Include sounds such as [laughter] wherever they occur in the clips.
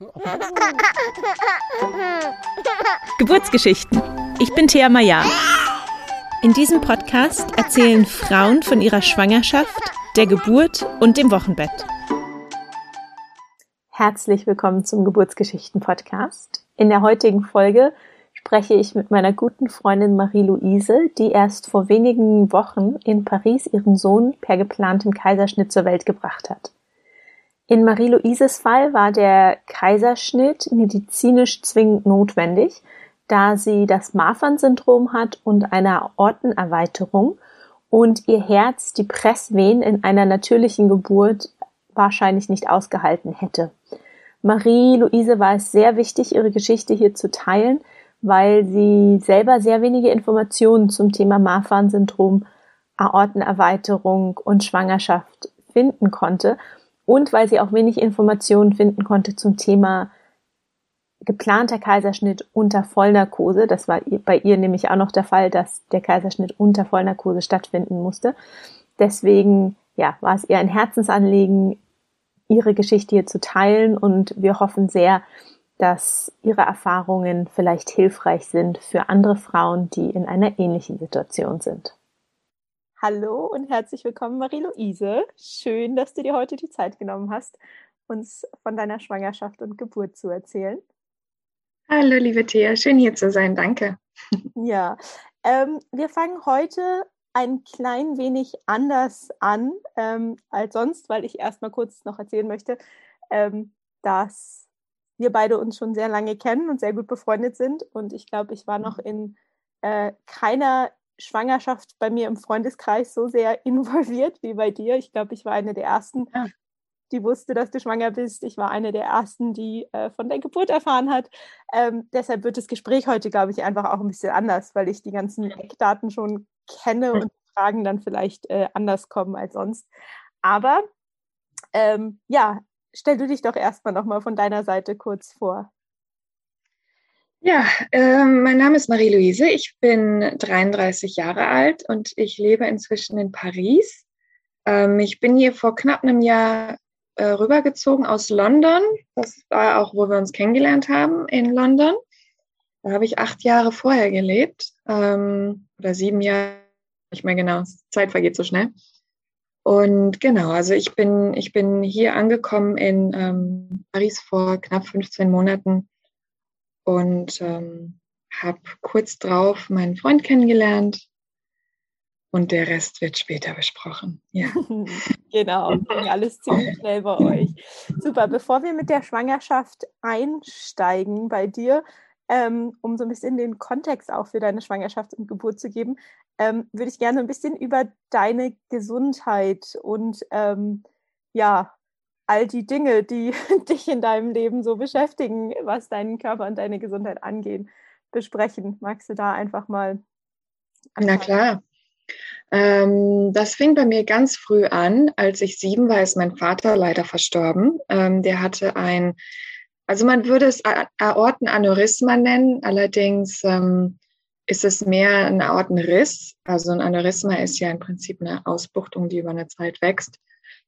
[laughs] Geburtsgeschichten. Ich bin Thea Maya. In diesem Podcast erzählen Frauen von ihrer Schwangerschaft, der Geburt und dem Wochenbett. Herzlich willkommen zum Geburtsgeschichten-Podcast. In der heutigen Folge spreche ich mit meiner guten Freundin Marie-Louise, die erst vor wenigen Wochen in Paris ihren Sohn per geplantem Kaiserschnitt zur Welt gebracht hat. In Marie-Louises Fall war der Kaiserschnitt medizinisch zwingend notwendig, da sie das Marfan-Syndrom hat und eine Aortenerweiterung und ihr Herz die Presswehen in einer natürlichen Geburt wahrscheinlich nicht ausgehalten hätte. Marie-Louise war es sehr wichtig, ihre Geschichte hier zu teilen, weil sie selber sehr wenige Informationen zum Thema Marfan-Syndrom, Aortenerweiterung und Schwangerschaft finden konnte und weil sie auch wenig Informationen finden konnte zum Thema geplanter Kaiserschnitt unter Vollnarkose. Das war bei ihr nämlich auch noch der Fall, dass der Kaiserschnitt unter Vollnarkose stattfinden musste. Deswegen ja, war es ihr ein Herzensanliegen, ihre Geschichte hier zu teilen und wir hoffen sehr, dass ihre Erfahrungen vielleicht hilfreich sind für andere Frauen, die in einer ähnlichen Situation sind. Hallo und herzlich willkommen, Marie-Louise. Schön, dass du dir heute die Zeit genommen hast, uns von deiner Schwangerschaft und Geburt zu erzählen. Hallo, liebe Thea, schön hier zu sein, danke. Ja, ähm, wir fangen heute ein klein wenig anders an ähm, als sonst, weil ich erstmal kurz noch erzählen möchte, ähm, dass wir beide uns schon sehr lange kennen und sehr gut befreundet sind. Und ich glaube, ich war noch in äh, keiner Schwangerschaft bei mir im Freundeskreis so sehr [laughs] involviert wie bei dir. Ich glaube, ich war eine der ersten, ja. die wusste, dass du schwanger bist. Ich war eine der ersten, die äh, von der Geburt erfahren hat. Ähm, deshalb wird das Gespräch heute, glaube ich, einfach auch ein bisschen anders, weil ich die ganzen Eckdaten schon kenne und Fragen dann vielleicht äh, anders kommen als sonst. Aber ähm, ja, stell du dich doch erstmal nochmal von deiner Seite kurz vor. Ja, äh, mein Name ist Marie-Louise. Ich bin 33 Jahre alt und ich lebe inzwischen in Paris. Ähm, ich bin hier vor knapp einem Jahr äh, rübergezogen aus London. Das war auch, wo wir uns kennengelernt haben, in London. Da habe ich acht Jahre vorher gelebt ähm, oder sieben Jahre, nicht mehr genau. Zeit vergeht so schnell. Und genau, also ich bin, ich bin hier angekommen in ähm, Paris vor knapp 15 Monaten und ähm, habe kurz drauf meinen Freund kennengelernt und der Rest wird später besprochen. Ja. [laughs] genau, alles ziemlich schnell bei euch. Super, bevor wir mit der Schwangerschaft einsteigen bei dir, ähm, um so ein bisschen den Kontext auch für deine Schwangerschaft und Geburt zu geben, ähm, würde ich gerne ein bisschen über deine Gesundheit und ähm, ja, all die Dinge, die [laughs] dich in deinem Leben so beschäftigen, was deinen Körper und deine Gesundheit angehen, besprechen. Magst du da einfach mal? Anfangen? Na klar. Ähm, das fing bei mir ganz früh an. Als ich sieben war, ist mein Vater leider verstorben. Ähm, der hatte ein, also man würde es Aortenaneurysma nennen, allerdings ähm, ist es mehr ein Aortenriss. Also ein Aneurysma ist ja im Prinzip eine Ausbuchtung, die über eine Zeit wächst.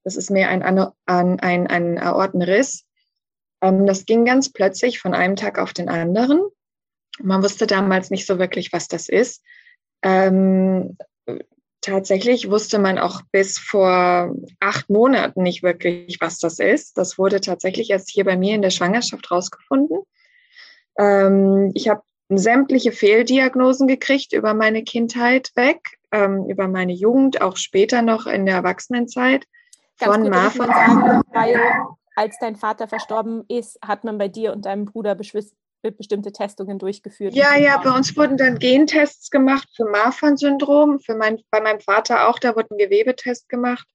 Das ist mehr ein, ein, ein, ein Aortenriss. Ähm, das ging ganz plötzlich von einem Tag auf den anderen. Man wusste damals nicht so wirklich, was das ist. Ähm, tatsächlich wusste man auch bis vor acht Monaten nicht wirklich, was das ist. Das wurde tatsächlich erst hier bei mir in der Schwangerschaft rausgefunden. Ähm, ich habe sämtliche Fehldiagnosen gekriegt über meine Kindheit weg, ähm, über meine Jugend, auch später noch in der Erwachsenenzeit. Ganz von Marfa. Sagen, weil als dein Vater verstorben ist, hat man bei dir und deinem Bruder bestimmte Testungen durchgeführt. Ja, ja, bei uns wurden dann Gentests gemacht für Marfan-Syndrom, für mein, bei meinem Vater auch, da wurde ein Gewebetest gemacht.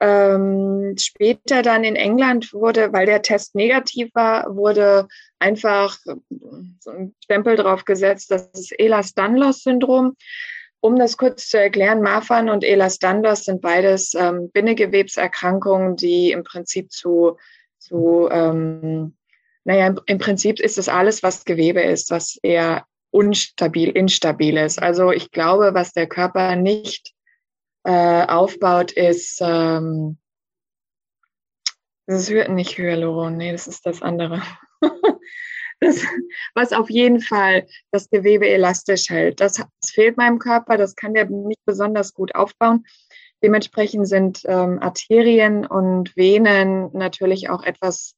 Ähm, später dann in England wurde, weil der Test negativ war, wurde einfach so ein Stempel drauf gesetzt, das ist Ehlers-Danlos-Syndrom. Um das kurz zu erklären, Marfan und Ehlers-Danlos sind beides ähm, Bindegewebserkrankungen, die im Prinzip zu, zu ähm, naja, im, im Prinzip ist das alles, was Gewebe ist, was eher unstabil, instabil ist. Also ich glaube, was der Körper nicht äh, aufbaut, ist, ähm, Das ist nicht Hyaluron, nee, das ist das andere. Das, was auf jeden Fall das Gewebe elastisch hält. Das, das, fehlt meinem Körper, das kann der nicht besonders gut aufbauen. Dementsprechend sind ähm, Arterien und Venen natürlich auch etwas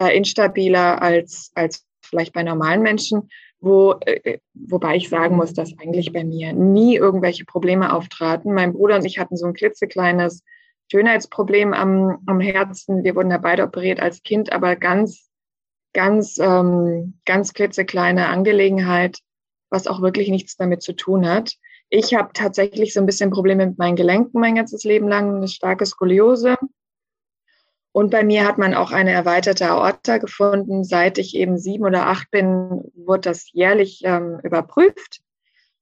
äh, instabiler als, als vielleicht bei normalen Menschen, wo, äh, wobei ich sagen muss, dass eigentlich bei mir nie irgendwelche Probleme auftraten. Mein Bruder und ich hatten so ein klitzekleines Schönheitsproblem am, am Herzen. Wir wurden da beide operiert als Kind, aber ganz, ganz, ähm, ganz klitzekleine Angelegenheit, was auch wirklich nichts damit zu tun hat. Ich habe tatsächlich so ein bisschen Probleme mit meinen Gelenken mein ganzes Leben lang, eine starke Skoliose. Und bei mir hat man auch eine erweiterte Aorta gefunden. Seit ich eben sieben oder acht bin, wurde das jährlich ähm, überprüft.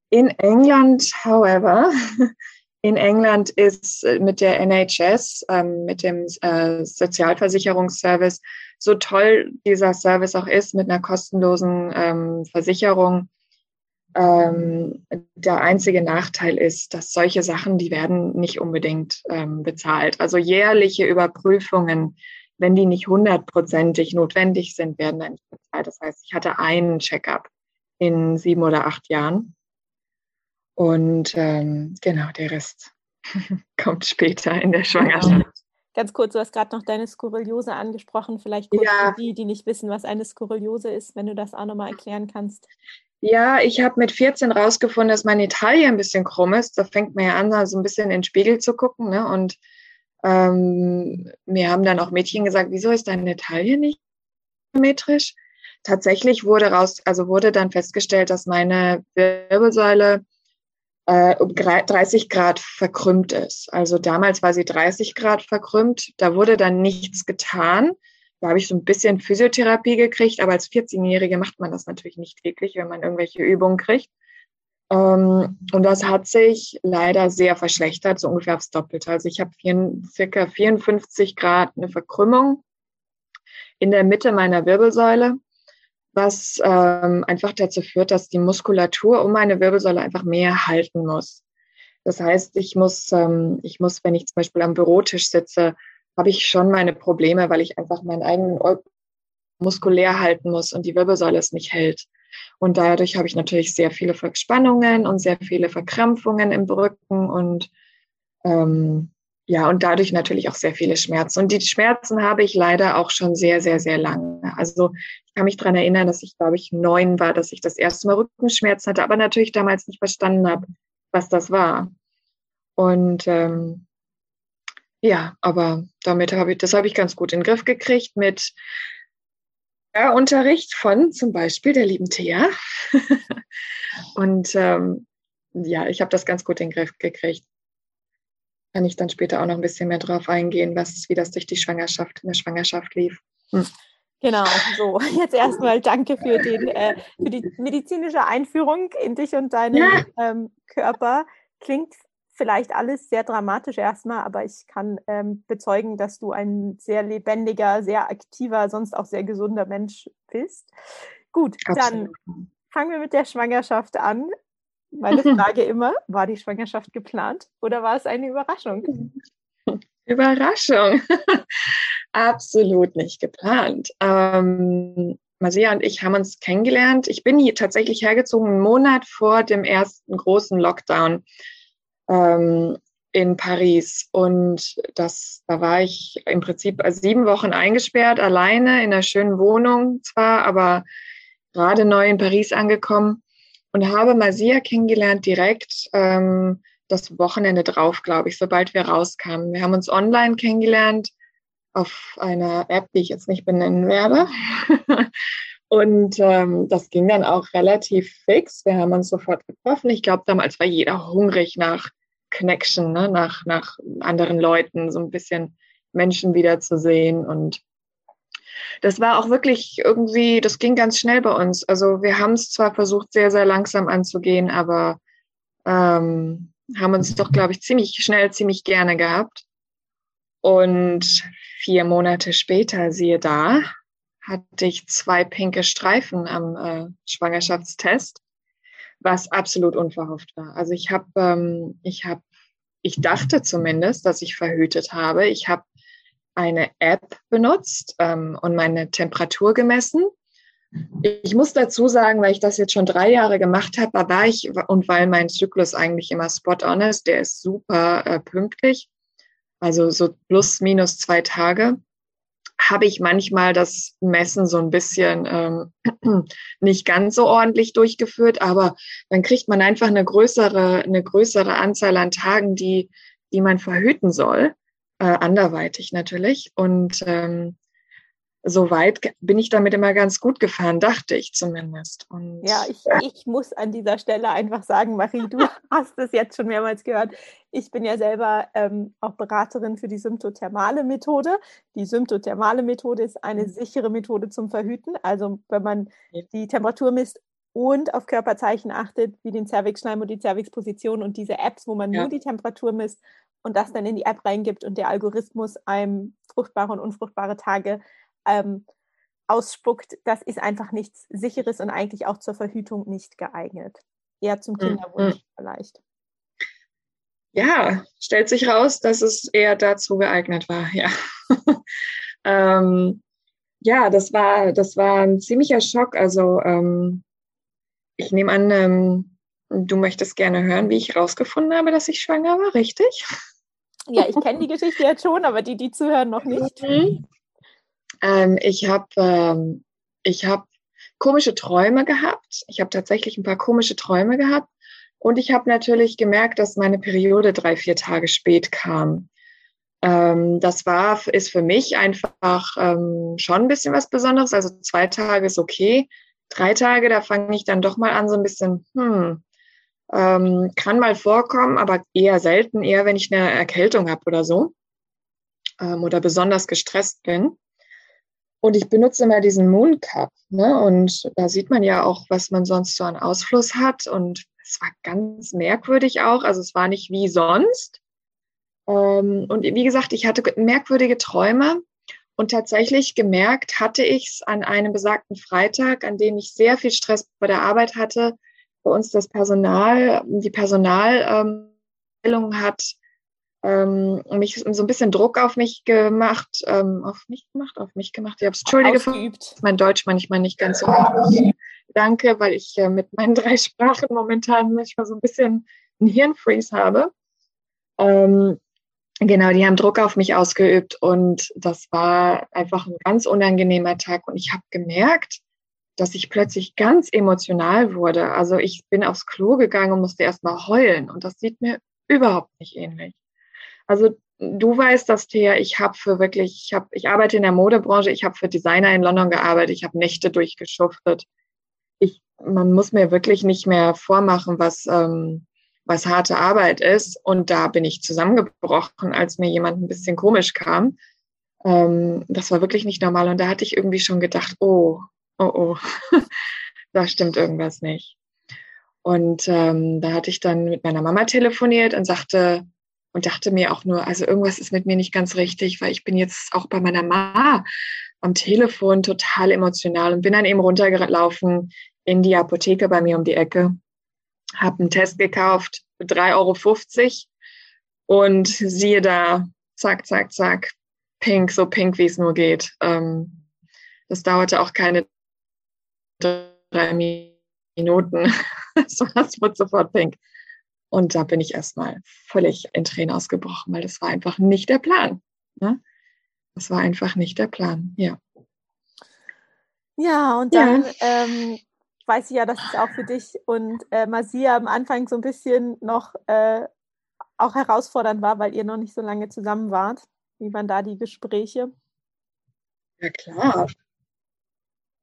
In England, however, [laughs] in England ist äh, mit der NHS, ähm, mit dem äh, Sozialversicherungsservice, so toll dieser Service auch ist, mit einer kostenlosen ähm, Versicherung, ähm, der einzige Nachteil ist, dass solche Sachen, die werden nicht unbedingt bezahlt. Also jährliche Überprüfungen, wenn die nicht hundertprozentig notwendig sind, werden dann nicht bezahlt. Das heißt, ich hatte einen Checkup in sieben oder acht Jahren. Und ähm, genau, der Rest [laughs] kommt später in der Schwangerschaft. Ganz kurz, du hast gerade noch deine Skurriliose angesprochen. Vielleicht kurz ja. für die, die nicht wissen, was eine Skurriliose ist, wenn du das auch nochmal erklären kannst. Ja, ich habe mit 14 rausgefunden, dass meine Taille ein bisschen krumm ist. Da fängt man ja an, so also ein bisschen in den Spiegel zu gucken. Ne? Und ähm, mir haben dann auch Mädchen gesagt, wieso ist deine Taille nicht symmetrisch? Tatsächlich wurde raus, also wurde dann festgestellt, dass meine Wirbelsäule äh, um 30 Grad verkrümmt ist. Also damals war sie 30 Grad verkrümmt. Da wurde dann nichts getan. Da habe ich so ein bisschen Physiotherapie gekriegt, aber als 14-Jährige macht man das natürlich nicht täglich, wenn man irgendwelche Übungen kriegt. Ähm, und das hat sich leider sehr verschlechtert, so ungefähr aufs Doppelte. Also ich habe circa 54 Grad eine Verkrümmung in der Mitte meiner Wirbelsäule, was ähm, einfach dazu führt, dass die Muskulatur um meine Wirbelsäule einfach mehr halten muss. Das heißt, ich muss, ähm, ich muss, wenn ich zum Beispiel am Bürotisch sitze, habe ich schon meine Probleme, weil ich einfach meinen eigenen muskulär halten muss und die Wirbelsäule es nicht hält. Und dadurch habe ich natürlich sehr viele Verspannungen und sehr viele Verkrampfungen im Rücken und ähm, ja, und dadurch natürlich auch sehr viele Schmerzen. Und die Schmerzen habe ich leider auch schon sehr, sehr, sehr lange. Also ich kann mich daran erinnern, dass ich, glaube ich, neun war, dass ich das erste Mal Rückenschmerzen hatte, aber natürlich damals nicht verstanden habe, was das war. Und ähm, ja, aber damit habe ich, das habe ich ganz gut in den Griff gekriegt mit ja, Unterricht von zum Beispiel der lieben Thea. [laughs] und ähm, ja, ich habe das ganz gut in den Griff gekriegt. Kann ich dann später auch noch ein bisschen mehr drauf eingehen, was, wie das durch die Schwangerschaft, in der Schwangerschaft lief. Hm. Genau, so. [laughs] Jetzt erstmal danke für, den, äh, für die medizinische Einführung in dich und deinen ja. ähm, Körper. Klingt vielleicht alles sehr dramatisch erstmal, aber ich kann ähm, bezeugen, dass du ein sehr lebendiger, sehr aktiver, sonst auch sehr gesunder Mensch bist. Gut, Absolut. dann fangen wir mit der Schwangerschaft an. Meine [laughs] Frage immer, war die Schwangerschaft geplant oder war es eine Überraschung? [laughs] Überraschung. [laughs] Absolut nicht geplant. Ähm, Masia und ich haben uns kennengelernt. Ich bin hier tatsächlich hergezogen, einen Monat vor dem ersten großen Lockdown ähm, in Paris. Und das, da war ich im Prinzip sieben Wochen eingesperrt, alleine in einer schönen Wohnung zwar, aber gerade neu in Paris angekommen und habe Masia kennengelernt direkt ähm, das Wochenende drauf, glaube ich, sobald wir rauskamen. Wir haben uns online kennengelernt auf einer App, die ich jetzt nicht benennen werde. [laughs] Und ähm, das ging dann auch relativ fix. Wir haben uns sofort getroffen. Ich glaube, damals war jeder hungrig nach Connection, ne? nach, nach anderen Leuten, so ein bisschen Menschen wiederzusehen. Und das war auch wirklich irgendwie, das ging ganz schnell bei uns. Also wir haben es zwar versucht, sehr, sehr langsam anzugehen, aber ähm, haben uns doch, glaube ich, ziemlich schnell, ziemlich gerne gehabt. Und vier Monate später, siehe da, hatte ich zwei pinke Streifen am äh, Schwangerschaftstest was absolut unverhofft war. Also ich habe, ähm, ich habe, ich dachte zumindest, dass ich verhütet habe. Ich habe eine App benutzt ähm, und meine Temperatur gemessen. Ich muss dazu sagen, weil ich das jetzt schon drei Jahre gemacht habe, war ich und weil mein Zyklus eigentlich immer spot on ist, der ist super äh, pünktlich, also so plus minus zwei Tage, habe ich manchmal das Messen so ein bisschen ähm, [clears throat] nicht ganz so ordentlich durchgeführt, aber dann kriegt man einfach eine größere, eine größere Anzahl an Tagen, die, die man verhüten soll, äh, anderweitig natürlich. Und ähm, soweit bin ich damit immer ganz gut gefahren, dachte ich zumindest. Und ja, ich, ich muss an dieser Stelle einfach sagen, Marie, du [laughs] hast es jetzt schon mehrmals gehört. Ich bin ja selber ähm, auch Beraterin für die symptothermale Methode. Die symptothermale Methode ist eine mhm. sichere Methode zum Verhüten. Also wenn man die Temperatur misst und auf Körperzeichen achtet, wie den Cervixschleim und die Cervixposition und diese Apps, wo man ja. nur die Temperatur misst und das dann in die App reingibt und der Algorithmus einem fruchtbare und unfruchtbare Tage ähm, ausspuckt, das ist einfach nichts Sicheres und eigentlich auch zur Verhütung nicht geeignet. Eher zum mhm. Kinderwunsch mhm. vielleicht. Ja, stellt sich raus, dass es eher dazu geeignet war, ja. [laughs] ähm, ja, das war, das war ein ziemlicher Schock. Also ähm, ich nehme an, ähm, du möchtest gerne hören, wie ich rausgefunden habe, dass ich schwanger war, richtig? [laughs] Ja, ich kenne die Geschichte jetzt schon, aber die, die zuhören, noch nicht. Mhm. Ähm, ich habe ähm, hab komische Träume gehabt. Ich habe tatsächlich ein paar komische Träume gehabt. Und ich habe natürlich gemerkt, dass meine Periode drei, vier Tage spät kam. Ähm, das war, ist für mich einfach ähm, schon ein bisschen was Besonderes. Also zwei Tage ist okay. Drei Tage, da fange ich dann doch mal an, so ein bisschen, hm, ähm, kann mal vorkommen, aber eher selten, eher wenn ich eine Erkältung habe oder so ähm, oder besonders gestresst bin. Und ich benutze immer diesen Moon Cup. Ne? Und da sieht man ja auch, was man sonst so an Ausfluss hat. Und es war ganz merkwürdig auch. Also es war nicht wie sonst. Ähm, und wie gesagt, ich hatte merkwürdige Träume. Und tatsächlich gemerkt hatte ich es an einem besagten Freitag, an dem ich sehr viel Stress bei der Arbeit hatte. Bei uns das Personal, die Personalabteilung hat ähm, mich so ein bisschen Druck auf mich gemacht, ähm, auf mich gemacht, auf mich gemacht. Ich habe es entschuldige, Ausgeübt. mein Deutsch manchmal nicht ganz so gut. Danke, weil ich äh, mit meinen drei Sprachen momentan manchmal so ein bisschen einen Hirnfreeze habe. Ähm, genau, die haben Druck auf mich ausgeübt und das war einfach ein ganz unangenehmer Tag und ich habe gemerkt, dass ich plötzlich ganz emotional wurde. Also ich bin aufs Klo gegangen und musste erst mal heulen und das sieht mir überhaupt nicht ähnlich. Also du weißt das, Thea, ich habe für wirklich, ich habe, ich arbeite in der Modebranche, ich habe für Designer in London gearbeitet, ich habe Nächte durchgeschuftet. Ich, man muss mir wirklich nicht mehr vormachen, was, ähm, was harte Arbeit ist. Und da bin ich zusammengebrochen, als mir jemand ein bisschen komisch kam. Ähm, das war wirklich nicht normal. Und da hatte ich irgendwie schon gedacht, oh, oh, oh, [laughs] da stimmt irgendwas nicht. Und ähm, da hatte ich dann mit meiner Mama telefoniert und sagte, und dachte mir auch nur, also irgendwas ist mit mir nicht ganz richtig, weil ich bin jetzt auch bei meiner Mama am Telefon total emotional und bin dann eben runtergelaufen in die Apotheke bei mir um die Ecke, habe einen Test gekauft für 3,50 Euro und siehe da, zack, zack, zack, pink, so pink, wie es nur geht. Ähm, das dauerte auch keine drei Minuten. [laughs] es war sofort pink. Und da bin ich erstmal völlig in Tränen ausgebrochen, weil das war einfach nicht der Plan. Ne? Das war einfach nicht der Plan, ja. Ja, und dann ja. Ähm, weiß ich ja, dass es auch für dich und äh, Masia am Anfang so ein bisschen noch äh, auch herausfordernd war, weil ihr noch nicht so lange zusammen wart. Wie waren da die Gespräche? Ja, klar.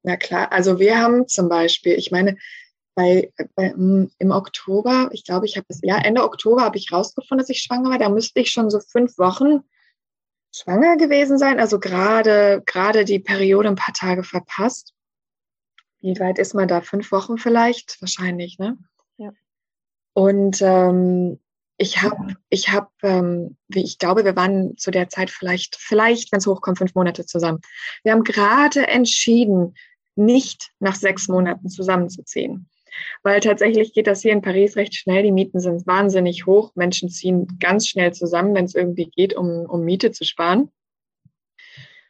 Ja, klar. Also wir haben zum Beispiel, ich meine, bei, bei, hm, im Oktober, ich glaube, ich habe es, ja, Ende Oktober habe ich rausgefunden, dass ich schwanger war. Da müsste ich schon so fünf Wochen schwanger gewesen sein. Also gerade, gerade die Periode ein paar Tage verpasst. Wie weit ist man da? Fünf Wochen vielleicht? Wahrscheinlich, ne? Ja. Und ähm, ich habe, ich habe, ähm, ich glaube, wir waren zu der Zeit vielleicht, vielleicht, wenn es hochkommt, fünf Monate zusammen. Wir haben gerade entschieden, nicht nach sechs Monaten zusammenzuziehen weil tatsächlich geht das hier in Paris recht schnell. Die Mieten sind wahnsinnig hoch. Menschen ziehen ganz schnell zusammen, wenn es irgendwie geht, um, um Miete zu sparen.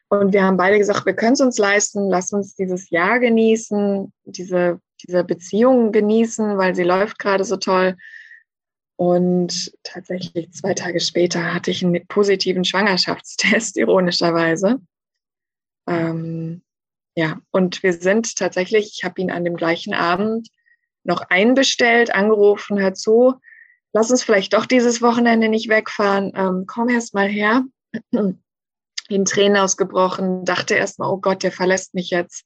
Und wir haben beide gesagt, wir können es uns leisten, lass uns dieses Jahr genießen, diese, diese Beziehung genießen, weil sie läuft gerade so toll. Und tatsächlich zwei Tage später hatte ich einen positiven Schwangerschaftstest, [laughs] ironischerweise. Ähm, ja, und wir sind tatsächlich, ich habe ihn an dem gleichen Abend noch einbestellt, angerufen, hört zu, lass uns vielleicht doch dieses Wochenende nicht wegfahren, ähm, komm erst mal her. [clears throat] In Tränen ausgebrochen, dachte erst mal, oh Gott, der verlässt mich jetzt.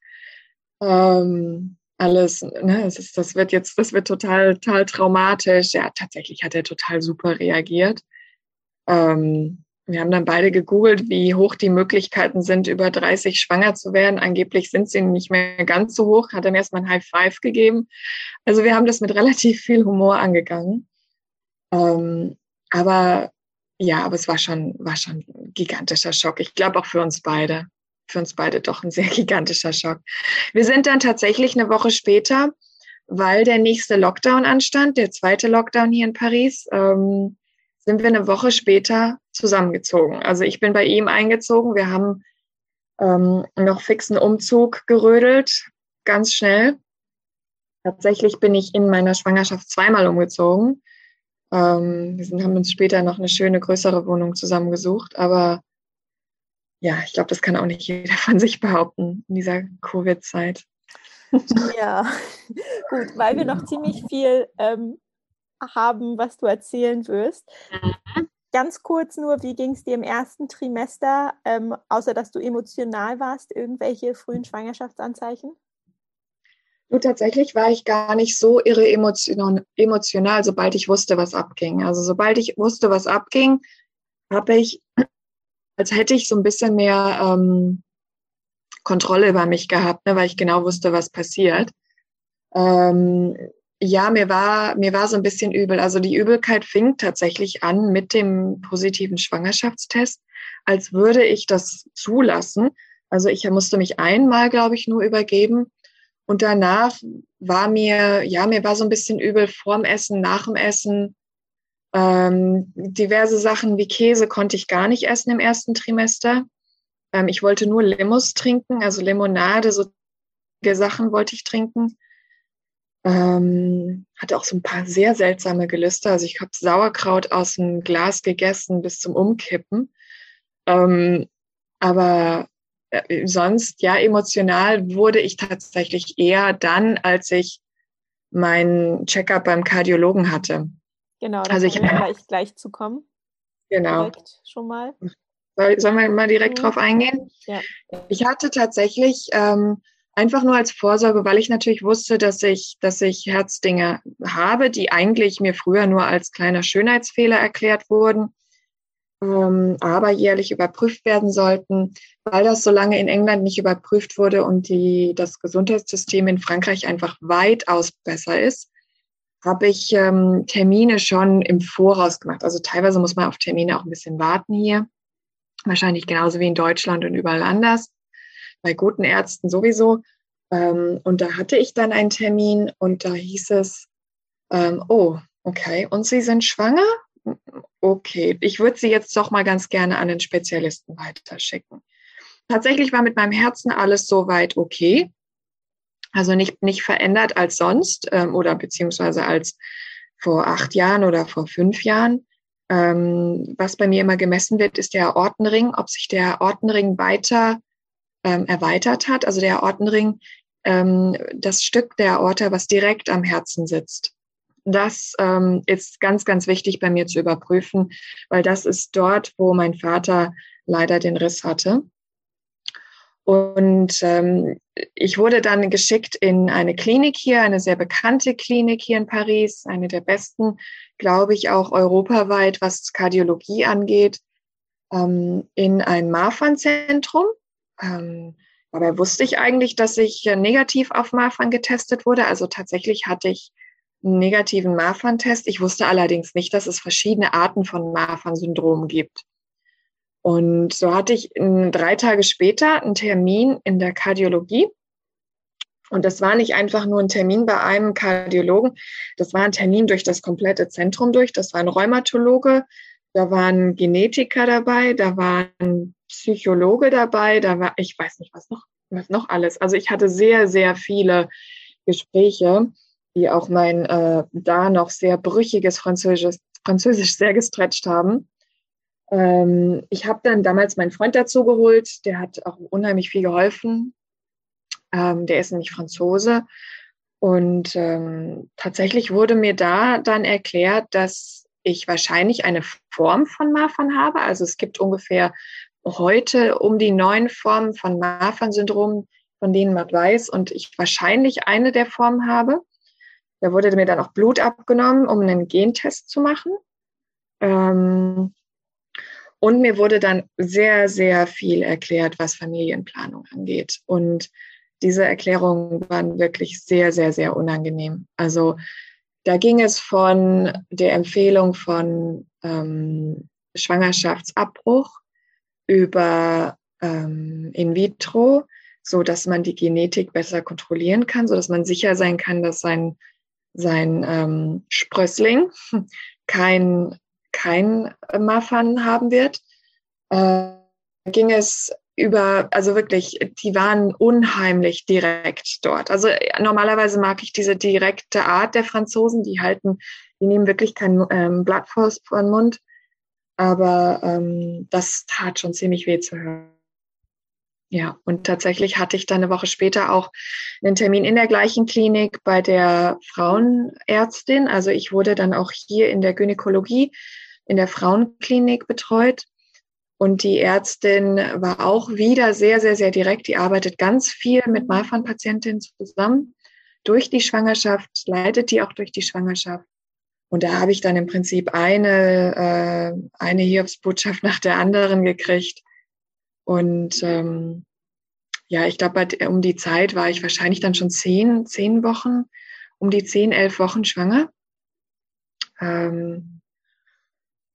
Ähm, alles, ne, das, ist, das wird jetzt, das wird total, total traumatisch. Ja, tatsächlich hat er total super reagiert. Ähm, wir haben dann beide gegoogelt, wie hoch die Möglichkeiten sind, über 30 schwanger zu werden. Angeblich sind sie nicht mehr ganz so hoch. Hat dann erstmal ein High Five gegeben. Also wir haben das mit relativ viel Humor angegangen. Ähm, aber ja, aber es war schon, war schon ein gigantischer Schock. Ich glaube auch für uns beide für uns beide doch ein sehr [laughs] gigantischer Schock. Wir sind dann tatsächlich eine Woche später, weil der nächste Lockdown anstand, der zweite Lockdown hier in Paris, ähm, sind wir eine Woche später zusammengezogen. Also ich bin bei ihm eingezogen. Wir haben ähm, noch fixen Umzug gerödelt, ganz schnell. Tatsächlich bin ich in meiner Schwangerschaft zweimal umgezogen. Ähm, wir sind, haben uns später noch eine schöne, größere Wohnung zusammengesucht, aber ja, ich glaube, das kann auch nicht jeder von sich behaupten in dieser Covid-Zeit. Ja, [laughs] gut, weil wir noch ziemlich viel ähm, haben, was du erzählen wirst. Mhm. Ganz kurz nur, wie ging es dir im ersten Trimester, ähm, außer dass du emotional warst, irgendwelche frühen Schwangerschaftsanzeichen? Du, tatsächlich war ich gar nicht so irre emotional, emotional, sobald ich wusste, was abging. Also sobald ich wusste, was abging, habe ich als hätte ich so ein bisschen mehr ähm, Kontrolle über mich gehabt, ne, weil ich genau wusste, was passiert. Ähm, ja, mir war, mir war so ein bisschen übel. Also die Übelkeit fing tatsächlich an mit dem positiven Schwangerschaftstest, als würde ich das zulassen. Also ich musste mich einmal, glaube ich, nur übergeben. Und danach war mir, ja, mir war so ein bisschen übel vorm Essen, nach dem Essen. Ähm, diverse Sachen wie Käse konnte ich gar nicht essen im ersten Trimester. Ähm, ich wollte nur Limos trinken, also Limonade, so Sachen wollte ich trinken. Ähm, hatte auch so ein paar sehr seltsame Gelüste. Also ich habe Sauerkraut aus dem Glas gegessen bis zum Umkippen. Ähm, aber äh, sonst, ja, emotional wurde ich tatsächlich eher dann, als ich meinen Checkup beim Kardiologen hatte. Genau, da also ich, gleich, gleich zu kommen. Genau. Direkt schon mal. Soll, sollen wir mal direkt mhm. drauf eingehen? Ja. Ich hatte tatsächlich ähm, einfach nur als Vorsorge, weil ich natürlich wusste, dass ich, dass ich Herzdinge habe, die eigentlich mir früher nur als kleiner Schönheitsfehler erklärt wurden, ähm, aber jährlich überprüft werden sollten, weil das so lange in England nicht überprüft wurde und die, das Gesundheitssystem in Frankreich einfach weitaus besser ist habe ich ähm, Termine schon im Voraus gemacht. Also teilweise muss man auf Termine auch ein bisschen warten hier. Wahrscheinlich genauso wie in Deutschland und überall anders. Bei guten Ärzten sowieso. Ähm, und da hatte ich dann einen Termin und da hieß es, ähm, oh, okay, und Sie sind schwanger? Okay, ich würde Sie jetzt doch mal ganz gerne an den Spezialisten weiterschicken. Tatsächlich war mit meinem Herzen alles soweit okay. Also nicht, nicht verändert als sonst ähm, oder beziehungsweise als vor acht Jahren oder vor fünf Jahren. Ähm, was bei mir immer gemessen wird, ist der Ortenring, ob sich der Ortenring weiter ähm, erweitert hat. Also der Ortenring, ähm, das Stück der Aorta, was direkt am Herzen sitzt. Das ähm, ist ganz, ganz wichtig bei mir zu überprüfen, weil das ist dort, wo mein Vater leider den Riss hatte. Und ähm, ich wurde dann geschickt in eine Klinik hier, eine sehr bekannte Klinik hier in Paris, eine der besten, glaube ich, auch europaweit, was Kardiologie angeht, ähm, in ein Marfan-Zentrum. Ähm, dabei wusste ich eigentlich, dass ich negativ auf Marfan getestet wurde. Also tatsächlich hatte ich einen negativen Marfan-Test. Ich wusste allerdings nicht, dass es verschiedene Arten von Marfan-Syndrom gibt. Und so hatte ich drei Tage später einen Termin in der Kardiologie. Und das war nicht einfach nur ein Termin bei einem Kardiologen, das war ein Termin durch das komplette Zentrum durch. Das war ein Rheumatologe, da waren Genetiker dabei, da waren Psychologe dabei, da war, ich weiß nicht, was noch, was noch alles. Also ich hatte sehr, sehr viele Gespräche, die auch mein äh, da noch sehr brüchiges Französisch, Französisch sehr gestretcht haben. Ähm, ich habe dann damals meinen Freund dazu geholt, der hat auch unheimlich viel geholfen. Ähm, der ist nämlich Franzose. Und ähm, tatsächlich wurde mir da dann erklärt, dass ich wahrscheinlich eine Form von Marfan habe. Also es gibt ungefähr heute um die neun Formen von Marfan-Syndrom, von denen man weiß, und ich wahrscheinlich eine der Formen habe. Da wurde mir dann auch Blut abgenommen, um einen Gentest zu machen. Ähm, und mir wurde dann sehr, sehr viel erklärt, was Familienplanung angeht. Und diese Erklärungen waren wirklich sehr, sehr, sehr unangenehm. Also da ging es von der Empfehlung von ähm, Schwangerschaftsabbruch über ähm, in vitro, so dass man die Genetik besser kontrollieren kann, so dass man sicher sein kann, dass sein sein ähm, Sprössling [laughs] kein kein Mafan haben wird. Äh, ging es über, also wirklich, die waren unheimlich direkt dort. Also normalerweise mag ich diese direkte Art der Franzosen, die halten, die nehmen wirklich kein ähm, Blatt vor den Mund. Aber ähm, das tat schon ziemlich weh zu hören. Ja, und tatsächlich hatte ich dann eine Woche später auch einen Termin in der gleichen Klinik bei der Frauenärztin. Also ich wurde dann auch hier in der Gynäkologie in der Frauenklinik betreut. Und die Ärztin war auch wieder sehr, sehr, sehr direkt. Die arbeitet ganz viel mit Marfan-Patientinnen zusammen durch die Schwangerschaft, leitet die auch durch die Schwangerschaft. Und da habe ich dann im Prinzip eine, äh, eine Hiobsbotschaft nach der anderen gekriegt. Und ähm, ja, ich glaube, um die Zeit war ich wahrscheinlich dann schon zehn, zehn Wochen, um die zehn, elf Wochen schwanger. Ähm,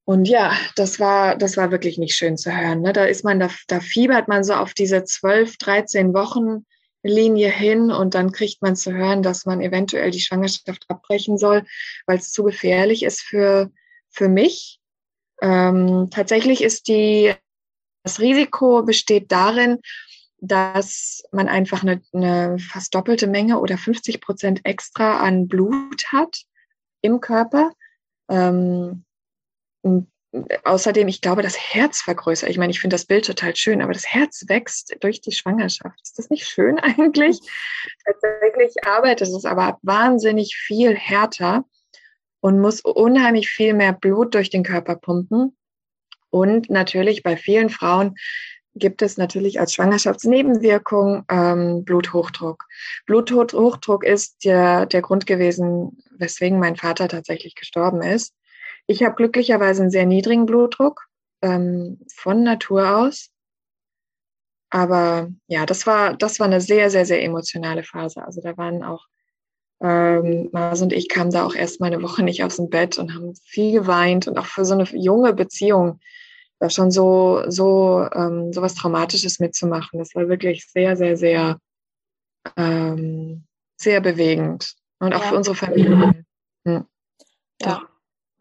und ja, das war, das war wirklich nicht schön zu hören. Ne? Da ist man, da, da fiebert man so auf diese zwölf, dreizehn Wochen Linie hin und dann kriegt man zu hören, dass man eventuell die Schwangerschaft abbrechen soll, weil es zu gefährlich ist für, für mich. Ähm, tatsächlich ist die, das Risiko besteht darin, dass man einfach eine, eine fast doppelte Menge oder 50 Prozent extra an Blut hat im Körper. Ähm, und außerdem, ich glaube, das Herz vergrößert. Ich meine, ich finde das Bild total schön, aber das Herz wächst durch die Schwangerschaft. Ist das nicht schön eigentlich? [laughs] Tatsächlich arbeitet es aber wahnsinnig viel härter und muss unheimlich viel mehr Blut durch den Körper pumpen. Und natürlich bei vielen Frauen gibt es natürlich als Schwangerschaftsnebenwirkung ähm, Bluthochdruck. Bluthochdruck ist der, der Grund gewesen, weswegen mein Vater tatsächlich gestorben ist. Ich habe glücklicherweise einen sehr niedrigen Blutdruck ähm, von Natur aus. Aber ja, das war, das war eine sehr, sehr, sehr emotionale Phase. Also da waren auch, ähm, Mars und ich kamen da auch erst mal eine Woche nicht aus dem Bett und haben viel geweint und auch für so eine junge Beziehung da schon so, so, ähm, so was Traumatisches mitzumachen. Das war wirklich sehr, sehr, sehr, ähm, sehr bewegend. Und auch ja. für unsere Familie. Hm. Ja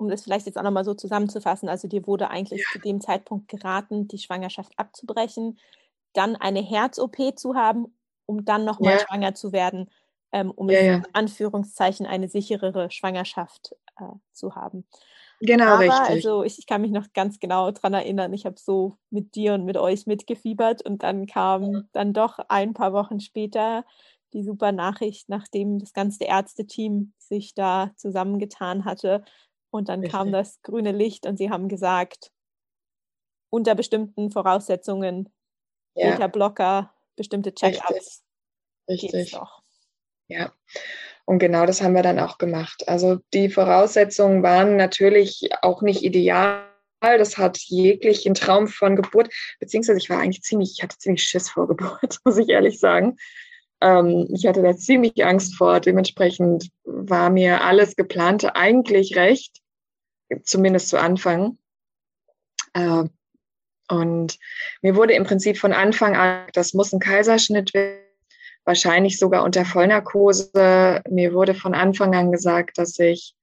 um das vielleicht jetzt auch nochmal so zusammenzufassen, also dir wurde eigentlich ja. zu dem Zeitpunkt geraten, die Schwangerschaft abzubrechen, dann eine Herz-OP zu haben, um dann nochmal ja. schwanger zu werden, ähm, um ja, in Anführungszeichen eine sicherere Schwangerschaft äh, zu haben. Genau, Aber, richtig. Also ich, ich, kann mich noch ganz genau daran erinnern, ich habe so mit dir und mit euch mitgefiebert und dann kam dann doch ein paar Wochen später die super Nachricht, nachdem das ganze Ärzteteam sich da zusammengetan hatte, und dann Richtig. kam das grüne Licht und sie haben gesagt, unter bestimmten Voraussetzungen, ja. Beta-Blocker, bestimmte Check-ups. Richtig. Richtig. Ja. Und genau das haben wir dann auch gemacht. Also die Voraussetzungen waren natürlich auch nicht ideal. Das hat jeglichen Traum von Geburt, beziehungsweise ich war eigentlich ziemlich, ich hatte ziemlich Schiss vor Geburt, [laughs] muss ich ehrlich sagen. Ähm, ich hatte da ziemlich Angst vor. Dementsprechend war mir alles geplante eigentlich recht zumindest zu Anfang. Äh, und mir wurde im Prinzip von Anfang an, das muss ein Kaiserschnitt werden, wahrscheinlich sogar unter Vollnarkose. Mir wurde von Anfang an gesagt, dass ich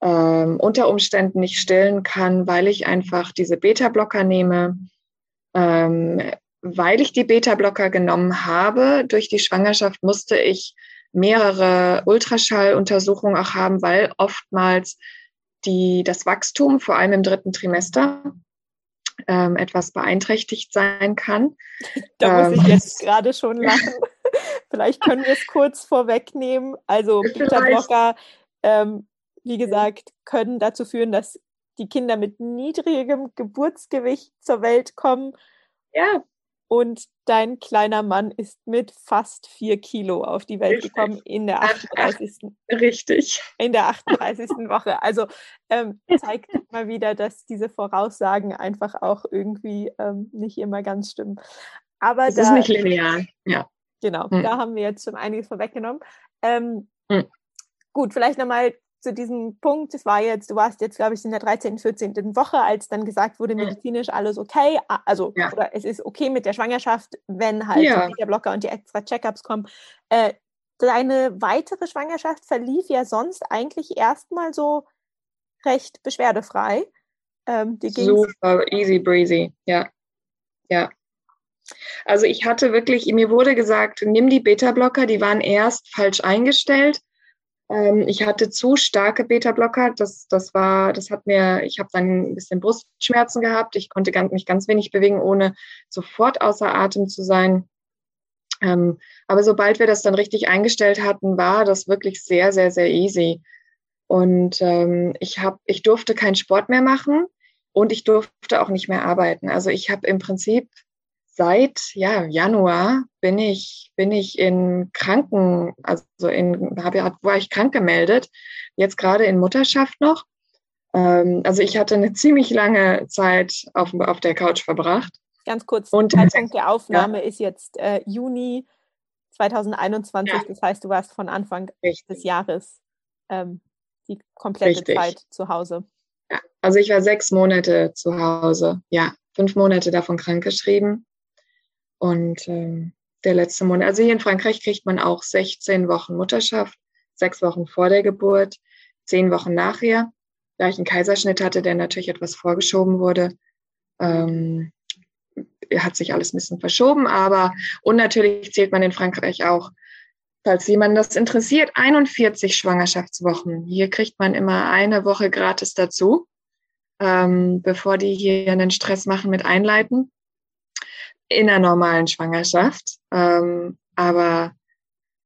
ähm, unter Umständen nicht stillen kann, weil ich einfach diese Beta-Blocker nehme. Ähm, weil ich die Beta-Blocker genommen habe, durch die Schwangerschaft musste ich mehrere Ultraschalluntersuchungen auch haben, weil oftmals die, das Wachstum, vor allem im dritten Trimester, ähm, etwas beeinträchtigt sein kann. [laughs] Da muss ich ähm, jetzt gerade schon lachen. [laughs] Vielleicht können wir es kurz vorwegnehmen. Also Beta-Blocker, ähm, wie gesagt, können dazu führen, dass die Kinder mit niedrigem Geburtsgewicht zur Welt kommen. Ja. Und dein kleiner Mann ist mit fast vier Kilo auf die Welt Richtig. gekommen in der 38. Richtig. In der 38. Woche. Also ähm, zeigt [laughs] mal wieder, dass diese Voraussagen einfach auch irgendwie ähm, nicht immer ganz stimmen. Aber das da, ist nicht linear, ja. Genau, hm. da haben wir jetzt schon einiges vorweggenommen. Ähm, hm. Gut, vielleicht nochmal zu diesem Punkt, es war jetzt, du warst jetzt, glaube ich, in der 13., 14. Woche, als dann gesagt wurde, medizinisch alles okay, also ja. oder es ist okay mit der Schwangerschaft, wenn halt ja. der Blocker und die extra Checkups kommen. Äh, deine weitere Schwangerschaft verlief ja sonst eigentlich erstmal so recht beschwerdefrei. Ähm, Super easy breezy, ja. Ja. Also ich hatte wirklich, mir wurde gesagt, nimm die Beta-Blocker, die waren erst falsch eingestellt ich hatte zu starke Beta-Blocker. Das, das war, das hat mir, ich habe dann ein bisschen Brustschmerzen gehabt. Ich konnte mich ganz wenig bewegen, ohne sofort außer Atem zu sein. Ähm, aber sobald wir das dann richtig eingestellt hatten, war das wirklich sehr, sehr, sehr easy. Und ähm, ich habe, ich durfte keinen Sport mehr machen und ich durfte auch nicht mehr arbeiten. Also ich habe im Prinzip seit ja, Januar bin ich, bin ich in Kranken, also in, habe, war ich krank gemeldet, jetzt gerade in Mutterschaft noch. Ähm, also ich hatte eine ziemlich lange Zeit auf, auf der Couch verbracht. Ganz kurz, und, Zeitpunkt der Aufnahme [laughs] ja. ist jetzt äh, Juni 2021, ja. das heißt, du warst von Anfang Richtig. des Jahres ähm, die komplette Richtig. Zeit zu Hause. Ja, also ich war sechs Monate zu Hause, ja, fünf Monate davon krankgeschrieben. Und ähm, der letzte Monat, also hier in Frankreich kriegt man auch 16 Wochen Mutterschaft, sechs Wochen vor der Geburt, zehn Wochen nachher. Da ich einen Kaiserschnitt hatte, der natürlich etwas vorgeschoben wurde, ähm, hat sich alles ein bisschen verschoben. Aber und natürlich zählt man in Frankreich auch, falls jemand das interessiert, 41 Schwangerschaftswochen. Hier kriegt man immer eine Woche gratis dazu, ähm, bevor die hier einen Stress machen mit Einleiten in einer normalen Schwangerschaft. Ähm, aber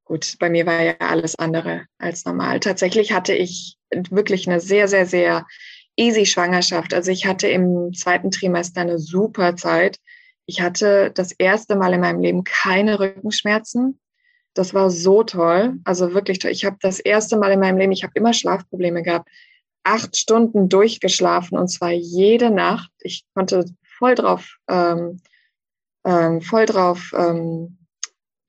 gut, bei mir war ja alles andere als normal. Tatsächlich hatte ich wirklich eine sehr, sehr, sehr easy Schwangerschaft. Also ich hatte im zweiten Trimester eine super Zeit. Ich hatte das erste Mal in meinem Leben keine Rückenschmerzen. Das war so toll, also wirklich toll. Ich habe das erste Mal in meinem Leben, ich habe immer Schlafprobleme gehabt, acht Stunden durchgeschlafen und zwar jede Nacht. Ich konnte voll drauf ähm, ähm, voll drauf, ähm,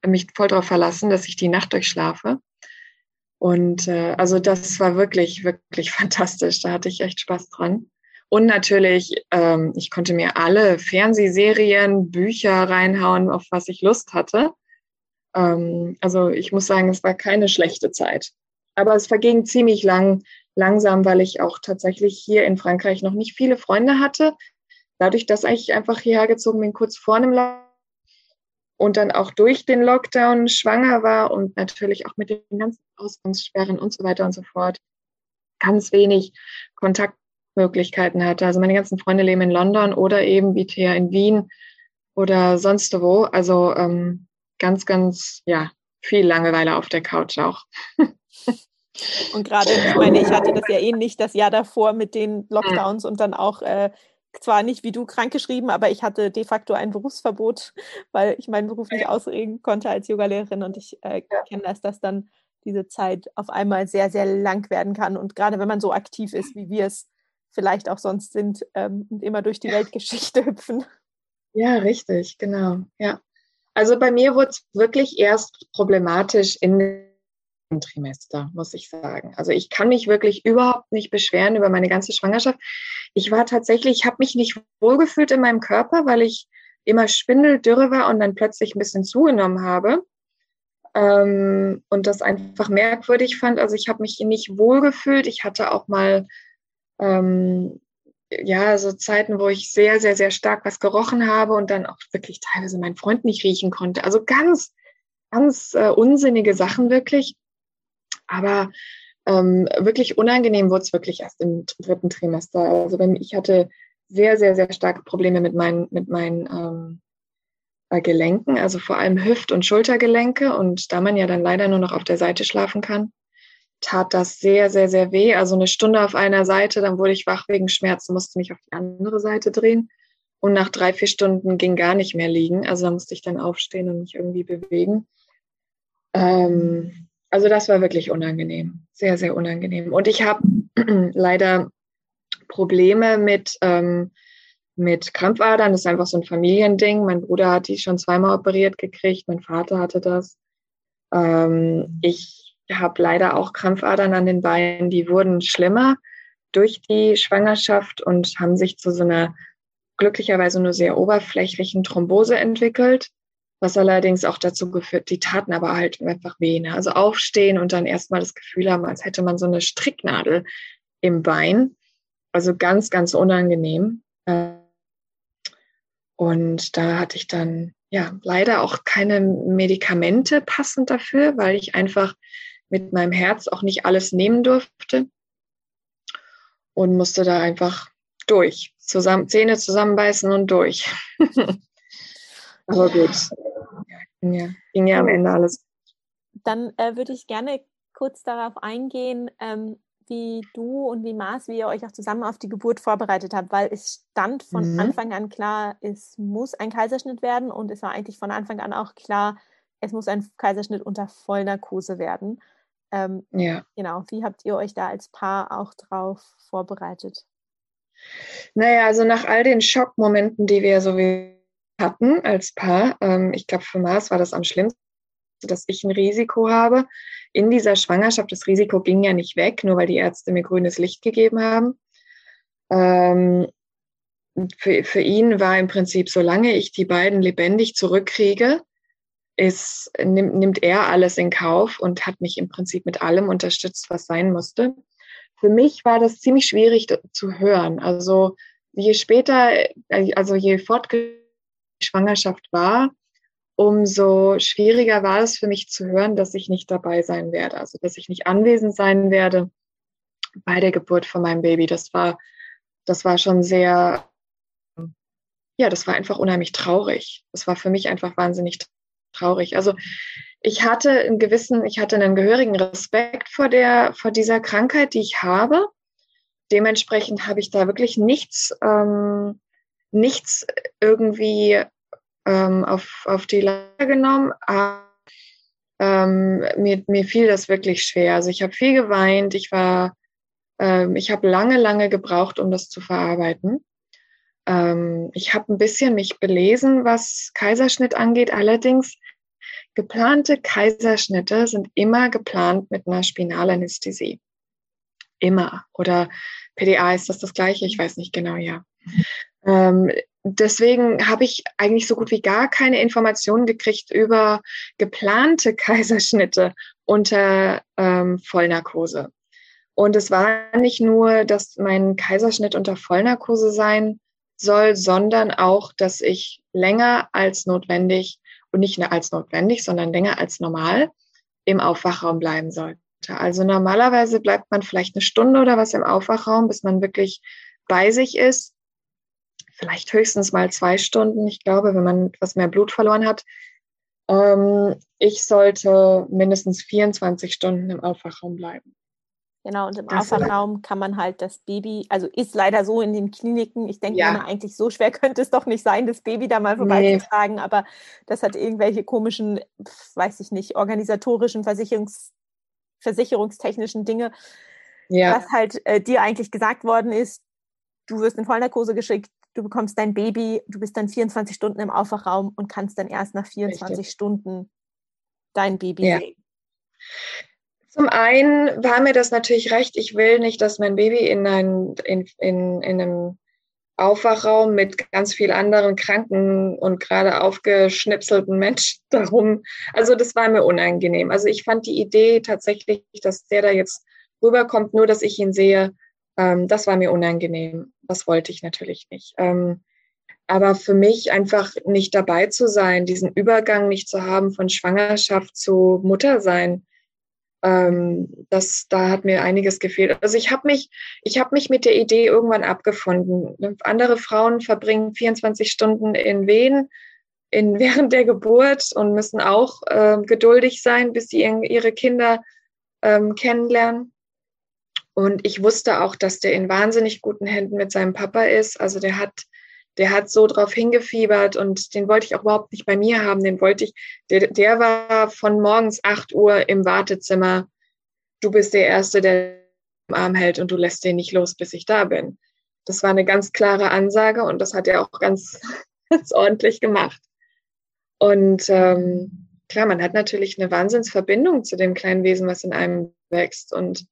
mich voll drauf verlassen, dass ich die Nacht durchschlafe. Und äh, also das war wirklich, wirklich [laughs] fantastisch. Da hatte ich echt Spaß dran. Und natürlich, ähm, ich konnte mir alle Fernsehserien, Bücher reinhauen, auf was ich Lust hatte. Ähm, also ich muss sagen, es war keine schlechte Zeit. Aber es verging ziemlich lang, langsam, weil ich auch tatsächlich hier in Frankreich noch nicht viele Freunde hatte dadurch, dass ich einfach hierher gezogen bin, kurz vor einem Lockdown und dann auch durch den Lockdown schwanger war und natürlich auch mit den ganzen Ausgangssperren und so weiter und so fort ganz wenig Kontaktmöglichkeiten hatte. Also meine ganzen Freunde leben in London oder eben wie Thea in Wien oder sonst wo. Also ähm, ganz, ganz, ja, viel Langeweile auf der Couch auch. Und gerade, ich meine, ich hatte das ja ähnlich das Jahr davor mit den Lockdowns und dann auch äh, zwar nicht wie du krankgeschrieben, aber ich hatte de facto ein Berufsverbot, [laughs] weil ich meinen Beruf nicht ausüben konnte als Yogalehrerin und ich äh, kenne das, dass dann diese Zeit auf einmal sehr, sehr lang werden kann. Und gerade wenn man so aktiv ist, wie wir es vielleicht auch sonst sind ähm, und immer durch die Weltgeschichte [laughs] hüpfen. Ja, richtig, genau. Ja. Also bei mir wurde es wirklich erst problematisch in Trimester, muss ich sagen. Also ich kann mich wirklich überhaupt nicht beschweren über meine ganze Schwangerschaft. Ich war tatsächlich, ich habe mich nicht wohlgefühlt in meinem Körper, weil ich immer spindeldürre war und dann plötzlich ein bisschen zugenommen habe. Ähm, und das einfach merkwürdig fand. Also ich habe mich nicht wohlgefühlt. Ich hatte auch mal ähm, ja, so Zeiten, wo ich sehr, sehr, sehr stark was gerochen habe und dann auch wirklich teilweise meinen Freund nicht riechen konnte. Also ganz, ganz äh, unsinnige Sachen wirklich. Aber ähm, wirklich unangenehm wurde es wirklich erst im dritten Trimester. Also wenn ich hatte sehr, sehr, sehr starke Probleme mit meinen, mit meinen ähm, äh, Gelenken, also vor allem Hüft- und Schultergelenke. Und da man ja dann leider nur noch auf der Seite schlafen kann, tat das sehr, sehr, sehr weh. Also eine Stunde auf einer Seite, dann wurde ich wach wegen Schmerzen, musste mich auf die andere Seite drehen. Und nach drei, vier Stunden ging gar nicht mehr liegen. Also da musste ich dann aufstehen und mich irgendwie bewegen. Ähm, also das war wirklich unangenehm, sehr, sehr unangenehm. Und ich habe [clears throat] leider Probleme mit, ähm, mit Krampfadern. Das ist einfach so ein Familiending. Mein Bruder hat die schon zweimal operiert gekriegt, mein Vater hatte das. Ähm, ich habe leider auch Krampfadern an den Beinen, die wurden schlimmer durch die Schwangerschaft und haben sich zu so einer glücklicherweise nur sehr oberflächlichen Thrombose entwickelt, was allerdings auch dazu geführt, die taten aber halt einfach weh. Ne? Also aufstehen und dann erstmal das Gefühl haben, als hätte man so eine Stricknadel im Bein. Also ganz, ganz unangenehm. Und da hatte ich dann ja leider auch keine Medikamente passend dafür, weil ich einfach mit meinem Herz auch nicht alles nehmen durfte und musste da einfach durch. Zusammen, Zähne zusammenbeißen und durch. [laughs] Aber gut. Ja, ging, ja, am Ende alles. Dann äh, würde ich gerne kurz darauf eingehen, ähm, wie du und wie Mars, wie ihr euch auch zusammen auf die Geburt vorbereitet habt, weil es stand von mhm. Anfang an klar, es muss ein Kaiserschnitt werden und es war eigentlich von Anfang an auch klar, es muss ein Kaiserschnitt unter Vollnarkose werden. Ähm, ja. Genau, wie habt ihr euch da als Paar auch drauf vorbereitet? Naja, also nach all den Schockmomenten, die wir so hatten als Paar, ähm, ich glaube, für Mars war das am schlimmsten, dass ich ein Risiko habe. In dieser Schwangerschaft, das Risiko ging ja nicht weg, nur weil die Ärzte mir grünes Licht gegeben haben. Ähm, für, für ihn war im Prinzip, solange ich die beiden lebendig zurückkriege, ist, nimmt, nimmt er alles in Kauf und hat mich im Prinzip mit allem unterstützt, was sein musste. Für mich war das ziemlich schwierig zu hören. Also je später, also je fortgeschrittener die Schwangerschaft war, umso schwieriger war es für mich zu hören, dass ich nicht dabei sein werde, also dass ich nicht anwesend sein werde bei der Geburt von meinem Baby. Das war, das war schon sehr, ja, das war einfach unheimlich traurig. Das war für mich einfach wahnsinnig traurig. Also ich hatte einen gewissen, ich hatte einen gehörigen Respekt vor der, vor dieser Krankheit, die ich habe. Dementsprechend habe ich da wirklich nichts, ähm, nichts irgendwie ähm, auf, auf die Lage genommen. Aber, ähm, mir, mir fiel das wirklich schwer. Also ich habe viel geweint. Ich war, ähm, ich habe lange, lange gebraucht, um das zu verarbeiten. Ähm, ich habe ein bisschen mich belesen, was Kaiserschnitt angeht. Allerdings geplante Kaiserschnitte sind immer geplant mit einer Spinalanästhesie. Immer. Oder PDA ist das das gleiche? Ich weiß nicht genau, ja. Ähm, deswegen habe ich eigentlich so gut wie gar keine Informationen gekriegt über geplante [laughs] Kaiserschnitte unter ähm, Vollnarkose. Und es war nicht nur, dass mein Kaiserschnitt unter Vollnarkose sein soll, sondern auch, dass ich länger als notwendig und nicht nur als notwendig, sondern länger als normal im Aufwachraum bleiben sollte. Also normalerweise bleibt man vielleicht eine Stunde oder was im Aufwachraum, bis man wirklich bei sich ist. Vielleicht höchstens mal zwei Stunden. Ich glaube, wenn man etwas mehr Blut verloren hat. Ähm, ich sollte mindestens 24 Stunden im Aufwachraum bleiben. Genau, und im Aufwachraum kann man halt das Baby, also ist leider so in den Kliniken, ich denke ja. immer eigentlich so schwer [laughs] könnte es doch nicht sein, das Baby da mal vorbeizutragen, nee. aber das hat irgendwelche komischen, weiß ich nicht, organisatorischen, Versicherungs, versicherungstechnischen Dinge, ja. dass halt äh, dir eigentlich gesagt worden ist, du wirst in Vollnarkose geschickt, du bekommst dein Baby, du bist dann 24 Stunden im Aufwachraum und kannst dann erst nach 24 Richtig. Stunden dein Baby ja. sehen. Zum einen war mir das natürlich recht. Ich will nicht, dass mein Baby in, ein, in, in, in einem Aufwachraum mit ganz vielen anderen kranken und gerade aufgeschnipselten Menschen [laughs] darum. Also das war mir unangenehm. Also ich fand die Idee tatsächlich, dass der da jetzt rüberkommt, nur dass ich ihn sehe, Ähm, das war mir unangenehm. Das wollte ich natürlich nicht. Ähm, aber für mich einfach nicht dabei zu sein, diesen Übergang nicht zu haben von Schwangerschaft zu Muttersein, ähm, das, da hat mir einiges gefehlt. Also ich habe mich, ich habe mich mit der Idee irgendwann abgefunden. Andere Frauen verbringen 24 Stunden in Wehen in, [laughs] während der Geburt und müssen auch äh, geduldig sein, bis sie ihre Kinder ähm, kennenlernen. Und ich wusste auch, dass der in wahnsinnig guten Händen mit seinem Papa ist. Also der hat, der hat so drauf hingefiebert und den wollte ich auch überhaupt nicht bei mir haben. Den wollte ich, der, der war von morgens 8 Uhr im Wartezimmer. Du bist der Erste, der im Arm hält und du lässt den nicht los, bis ich da bin. Das war eine ganz klare Ansage und das hat er auch ganz, [laughs] ganz ordentlich gemacht. Und ähm, klar, man hat natürlich eine Wahnsinnsverbindung zu dem kleinen Wesen, was in einem wächst. Und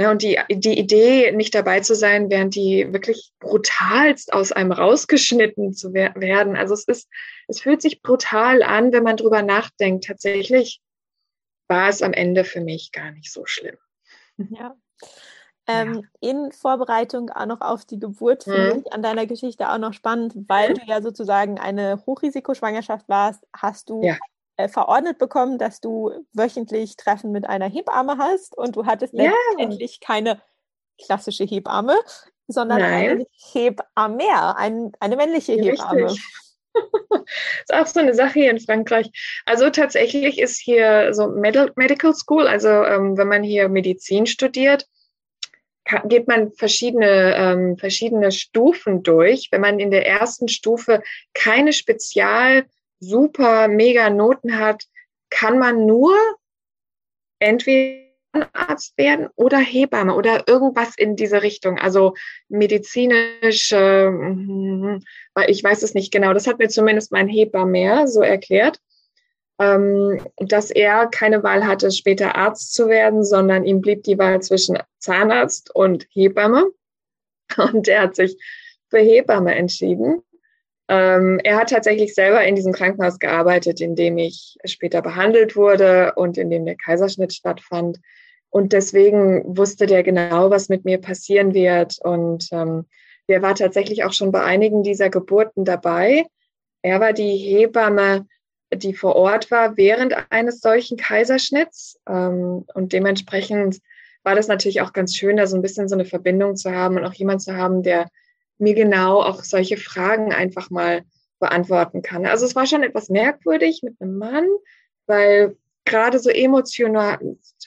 Ne, und die, die Idee, nicht dabei zu sein, während die wirklich brutalst aus einem rausgeschnitten zu werden. Also es ist, es fühlt sich brutal an, wenn man drüber nachdenkt. Tatsächlich war es am Ende für mich gar nicht so schlimm. Ja. Ähm, ja. In Vorbereitung auch noch auf die Geburt finde mhm. ich an deiner Geschichte auch noch spannend, weil du ja sozusagen eine Hochrisikoschwangerschaft warst, hast du ja verordnet bekommen, dass du wöchentlich Treffen mit einer Hebamme hast und du hattest ja. letztendlich keine klassische Hebamme, sondern Nein. eine Hebamme, ein, eine männliche Hebamme. Richtig. das [laughs] ist auch so eine Sache hier in Frankreich. Also tatsächlich ist hier so Medical School, also ähm, wenn man hier Medizin studiert, kann, geht man verschiedene, ähm, verschiedene Stufen durch. Wenn man in der ersten Stufe keine Spezial- super mega Noten hat, kann man nur entweder Arzt werden oder Hebamme oder irgendwas in diese Richtung. Also medizinisch, äh, ich weiß es nicht genau. Das hat mir zumindest mein Hebamme so erklärt, ähm, dass er keine Wahl hatte, später Arzt zu werden, sondern ihm blieb die Wahl zwischen Zahnarzt und Hebamme. [laughs] Und er hat sich für Hebamme entschieden. Ähm, er hat tatsächlich selber in diesem Krankenhaus gearbeitet, in dem ich später behandelt wurde und in dem der Kaiserschnitt stattfand. Und deswegen wusste der genau, was mit mir passieren wird. Und ähm, der war tatsächlich auch schon bei einigen dieser Geburten dabei. Er war die Hebamme, die vor Ort war während eines solchen Kaiserschnitts. Ähm, und dementsprechend war das natürlich auch ganz schön, da so ein bisschen so eine Verbindung zu haben und auch jemand zu haben, der mir genau auch solche Fragen einfach mal beantworten kann. Also es war schon etwas merkwürdig mit einem Mann, weil gerade so emotional,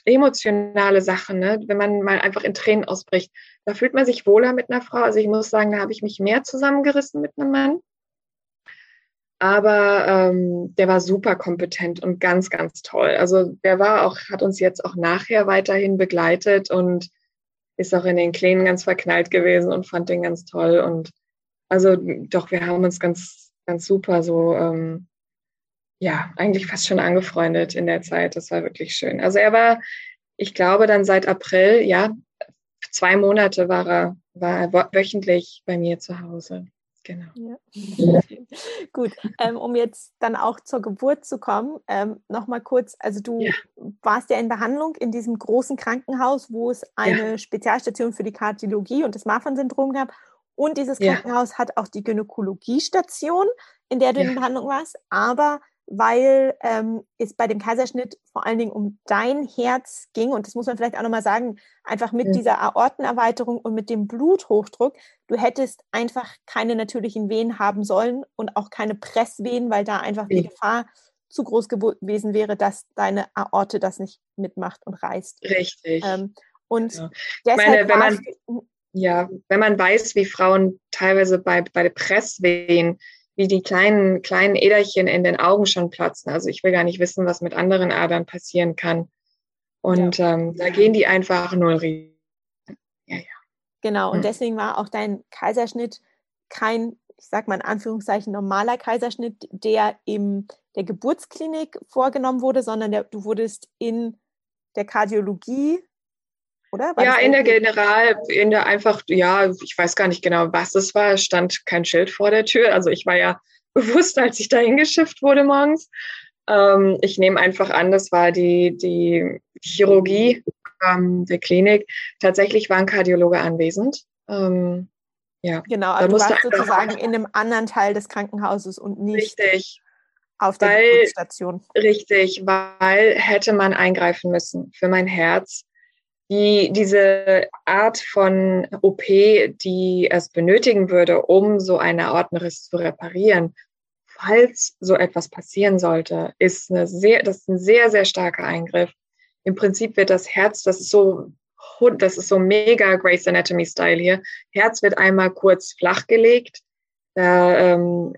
emotionale Sachen, ne, wenn man mal einfach in Tränen ausbricht, da fühlt man sich wohler mit einer Frau. Also ich muss sagen, da habe ich mich mehr zusammengerissen mit einem Mann. Aber ähm, der war super kompetent und ganz, ganz toll. Also der war auch, hat uns jetzt auch nachher weiterhin begleitet und ist auch in den Kleinen ganz verknallt gewesen und fand den ganz toll. Und also doch, wir haben uns ganz, ganz super so, ähm, ja, eigentlich fast schon angefreundet in der Zeit. Das war wirklich schön. Also er war, ich glaube, dann seit April, ja, zwei Monate war er, war er wöchentlich bei mir zu Hause. Genau. Ja. [laughs] Gut, ähm, um jetzt dann auch zur Geburt zu kommen, ähm, nochmal kurz, also du ja. warst ja in Behandlung in diesem großen Krankenhaus, wo es eine ja. Spezialstation für die Kardiologie und das Marfan-Syndrom gab. Und dieses Krankenhaus hat auch die Gynäkologiestation, in der du in Behandlung warst, aber weil ähm, es bei dem Kaiserschnitt vor allen Dingen um dein Herz ging. Und das muss man vielleicht auch nochmal sagen, einfach mit ja. dieser Aortenerweiterung und mit dem Bluthochdruck. Du hättest einfach keine natürlichen Venen haben sollen und auch keine Pressvenen, weil da einfach ja. die Gefahr zu groß gewesen wäre, dass deine Aorte das nicht mitmacht und reißt. Richtig. Ähm, und ja. deshalb meine, wenn man, ja, wenn man weiß, wie Frauen teilweise bei, bei der Presswehen wie die kleinen, kleinen Äderchen in den Augen schon platzen. Also ich will gar nicht wissen, was mit anderen Adern passieren kann. Und ja. ähm, da gehen die einfach null Risiken. Ja, ja. Genau, und hm. deswegen war auch dein Kaiserschnitt kein, ich sag mal in Anführungszeichen, normaler Kaiserschnitt, der in der Geburtsklinik vorgenommen wurde, sondern der, du wurdest in der Kardiologie oder? War ja, in der General, in der einfach, ja, ich weiß gar nicht genau, was das war. Es stand kein Schild vor der Tür. Also ich war ja [laughs] bewusst, als ich da hingeschifft wurde morgens. Ähm, ich nehme einfach an, das war die, die Chirurgie ähm, der Klinik. Tatsächlich war ein Kardiologe anwesend. Ähm, ja. Genau, aber du warst sozusagen [laughs] in einem anderen Teil des Krankenhauses und nicht richtig, auf der weil, Geburtsstation. Richtig, weil hätte man eingreifen müssen für mein Herz. Die, diese Art von OP, die es benötigen würde, um so eine Aortenriss zu reparieren, falls so etwas passieren sollte, ist eine sehr, das ist ein sehr, sehr starker Eingriff. Im Prinzip wird das Herz, das ist so, das ist so mega Grace Anatomy Style hier. Herz wird einmal kurz flachgelegt. Da ähm,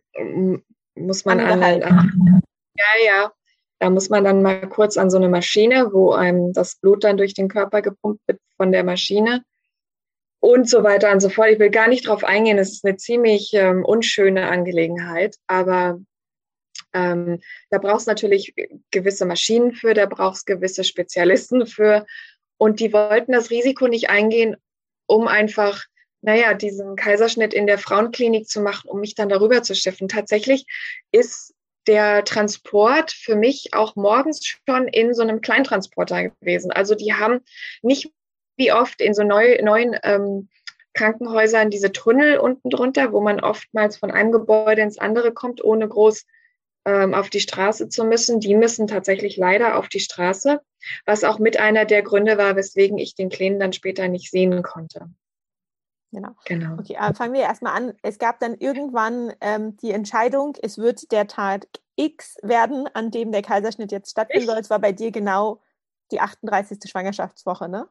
muss man an, an, ja, ja, da muss man dann mal kurz an so eine Maschine, wo einem das Blut dann durch den Körper gepumpt wird von der Maschine und so weiter und so fort. Ich will gar nicht drauf eingehen. Es ist eine ziemlich ähm, unschöne Angelegenheit, aber ähm, da brauchst natürlich gewisse Maschinen für, da brauchst gewisse Spezialisten für. Und die wollten das Risiko nicht eingehen, um einfach, naja, diesen Kaiserschnitt in der Frauenklinik zu machen, um mich dann darüber zu schiffen. Tatsächlich ist der Transport für mich auch morgens schon in so einem Kleintransporter gewesen. Also die haben nicht wie oft in so neu, neuen ähm, Krankenhäusern diese Tunnel unten drunter, wo man oftmals von einem Gebäude ins andere kommt, ohne groß ähm, auf die Straße zu müssen. Die müssen tatsächlich leider auf die Straße, was auch mit einer der Gründe war, weswegen ich den Kleinen dann später nicht sehen konnte. Genau. genau. Okay, aber fangen wir erstmal an. Es gab dann irgendwann ähm, die Entscheidung, es wird der Tag X werden, an dem der Kaiserschnitt jetzt stattfinden soll. Es war bei dir genau die 38. Schwangerschaftswoche, ne?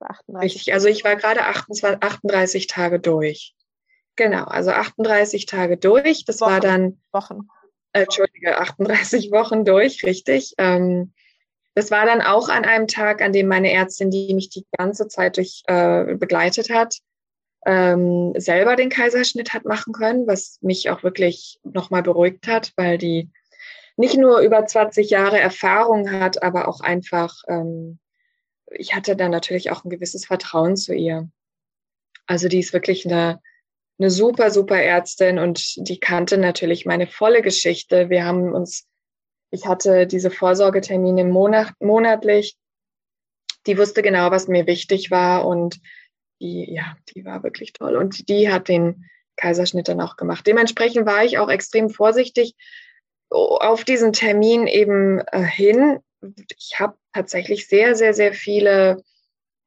38. Richtig, also ich war gerade 28, 38 Tage durch. Genau, also 38 Tage durch. Das Wochen. war dann. Wochen. Äh, Entschuldige, 38 Wochen durch, richtig. Ähm, das war dann auch an einem Tag, an dem meine Ärztin, die mich die ganze Zeit durch äh, begleitet hat, ähm, selber den Kaiserschnitt hat machen können, was mich auch wirklich nochmal beruhigt hat, weil die nicht nur über 20 Jahre Erfahrung hat, aber auch einfach ähm, ich hatte dann natürlich auch ein gewisses Vertrauen zu ihr. Also die ist wirklich eine, eine super, super Ärztin und die kannte natürlich meine volle Geschichte. Wir haben uns, ich hatte diese Vorsorgetermine monat, monatlich. Die wusste genau, was mir wichtig war und die, ja, die war wirklich toll. Und die hat den Kaiserschnitt dann auch gemacht. Dementsprechend war ich auch extrem vorsichtig auf diesen Termin eben äh, hin, ich habe tatsächlich sehr, sehr, sehr viele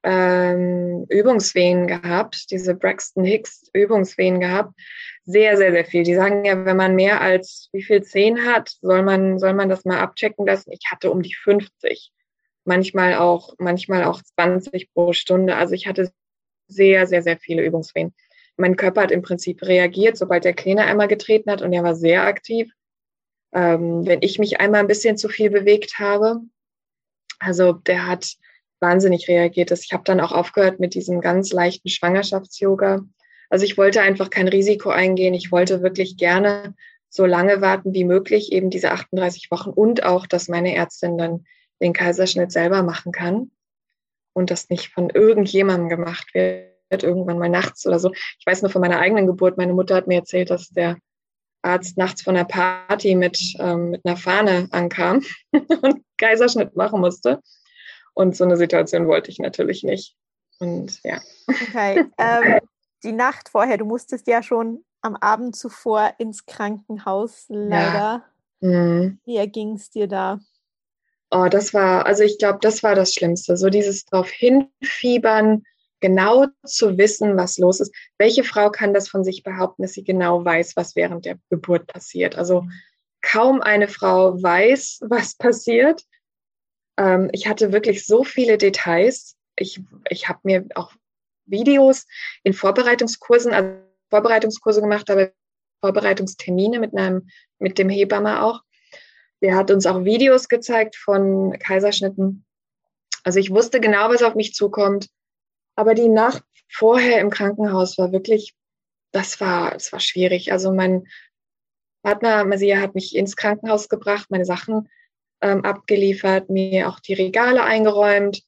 ähm, Übungswehen gehabt, diese Braxton Hicks Übungswehen gehabt. Sehr, sehr, sehr viel. Die sagen ja, wenn man mehr als wie viel zehn hat, soll man, soll man das mal abchecken lassen. Ich hatte um die 50. Manchmal auch, manchmal auch 20 pro Stunde. Also ich hatte sehr, sehr, sehr viele Übungswehen. Mein Körper hat im Prinzip reagiert, sobald der Kleine einmal getreten hat und er war sehr aktiv ähm, wenn ich mich einmal ein bisschen zu viel bewegt habe. Also der hat wahnsinnig reagiert. Ich habe dann auch aufgehört mit diesem ganz leichten Schwangerschafts-Yoga. Also ich wollte einfach kein Risiko eingehen. Ich wollte wirklich gerne so lange warten wie möglich, eben diese 38 Wochen und auch, dass meine Ärztin dann den Kaiserschnitt selber machen kann und das nicht von irgendjemandem gemacht wird, irgendwann mal nachts oder so. Ich weiß nur von meiner eigenen Geburt, meine Mutter hat mir erzählt, dass der Arzt nachts von der Party mit, ähm, mit einer Fahne ankam [laughs] und Kaiserschnitt machen musste. Und so eine Situation wollte ich natürlich nicht. Und ja. Okay. [laughs] Ähm, die Nacht vorher, du musstest ja schon am Abend zuvor ins Krankenhaus, leider. Ja. Mhm. Wie erging es dir da? Oh, das war, also ich glaube, das war das Schlimmste. So dieses drauf hinfiebern, genau zu wissen, was los ist. Welche Frau kann das von sich behaupten, dass sie genau weiß, was während der Geburt passiert? Also kaum eine Frau weiß, [laughs] was passiert. Ähm, ich hatte wirklich so viele Details. Ich, ich habe mir auch Videos in Vorbereitungskursen, also Vorbereitungskurse gemacht, aber Vorbereitungstermine mit einem, mit dem Hebamme auch. Der hat uns auch Videos gezeigt von Kaiserschnitten. Also ich wusste genau, was auf mich zukommt. Aber die Nacht vorher im Krankenhaus war wirklich, das war, das war schwierig. Also mein Partner, Masia, hat mich ins Krankenhaus gebracht, meine Sachen ähm, abgeliefert, mir auch die Regale eingeräumt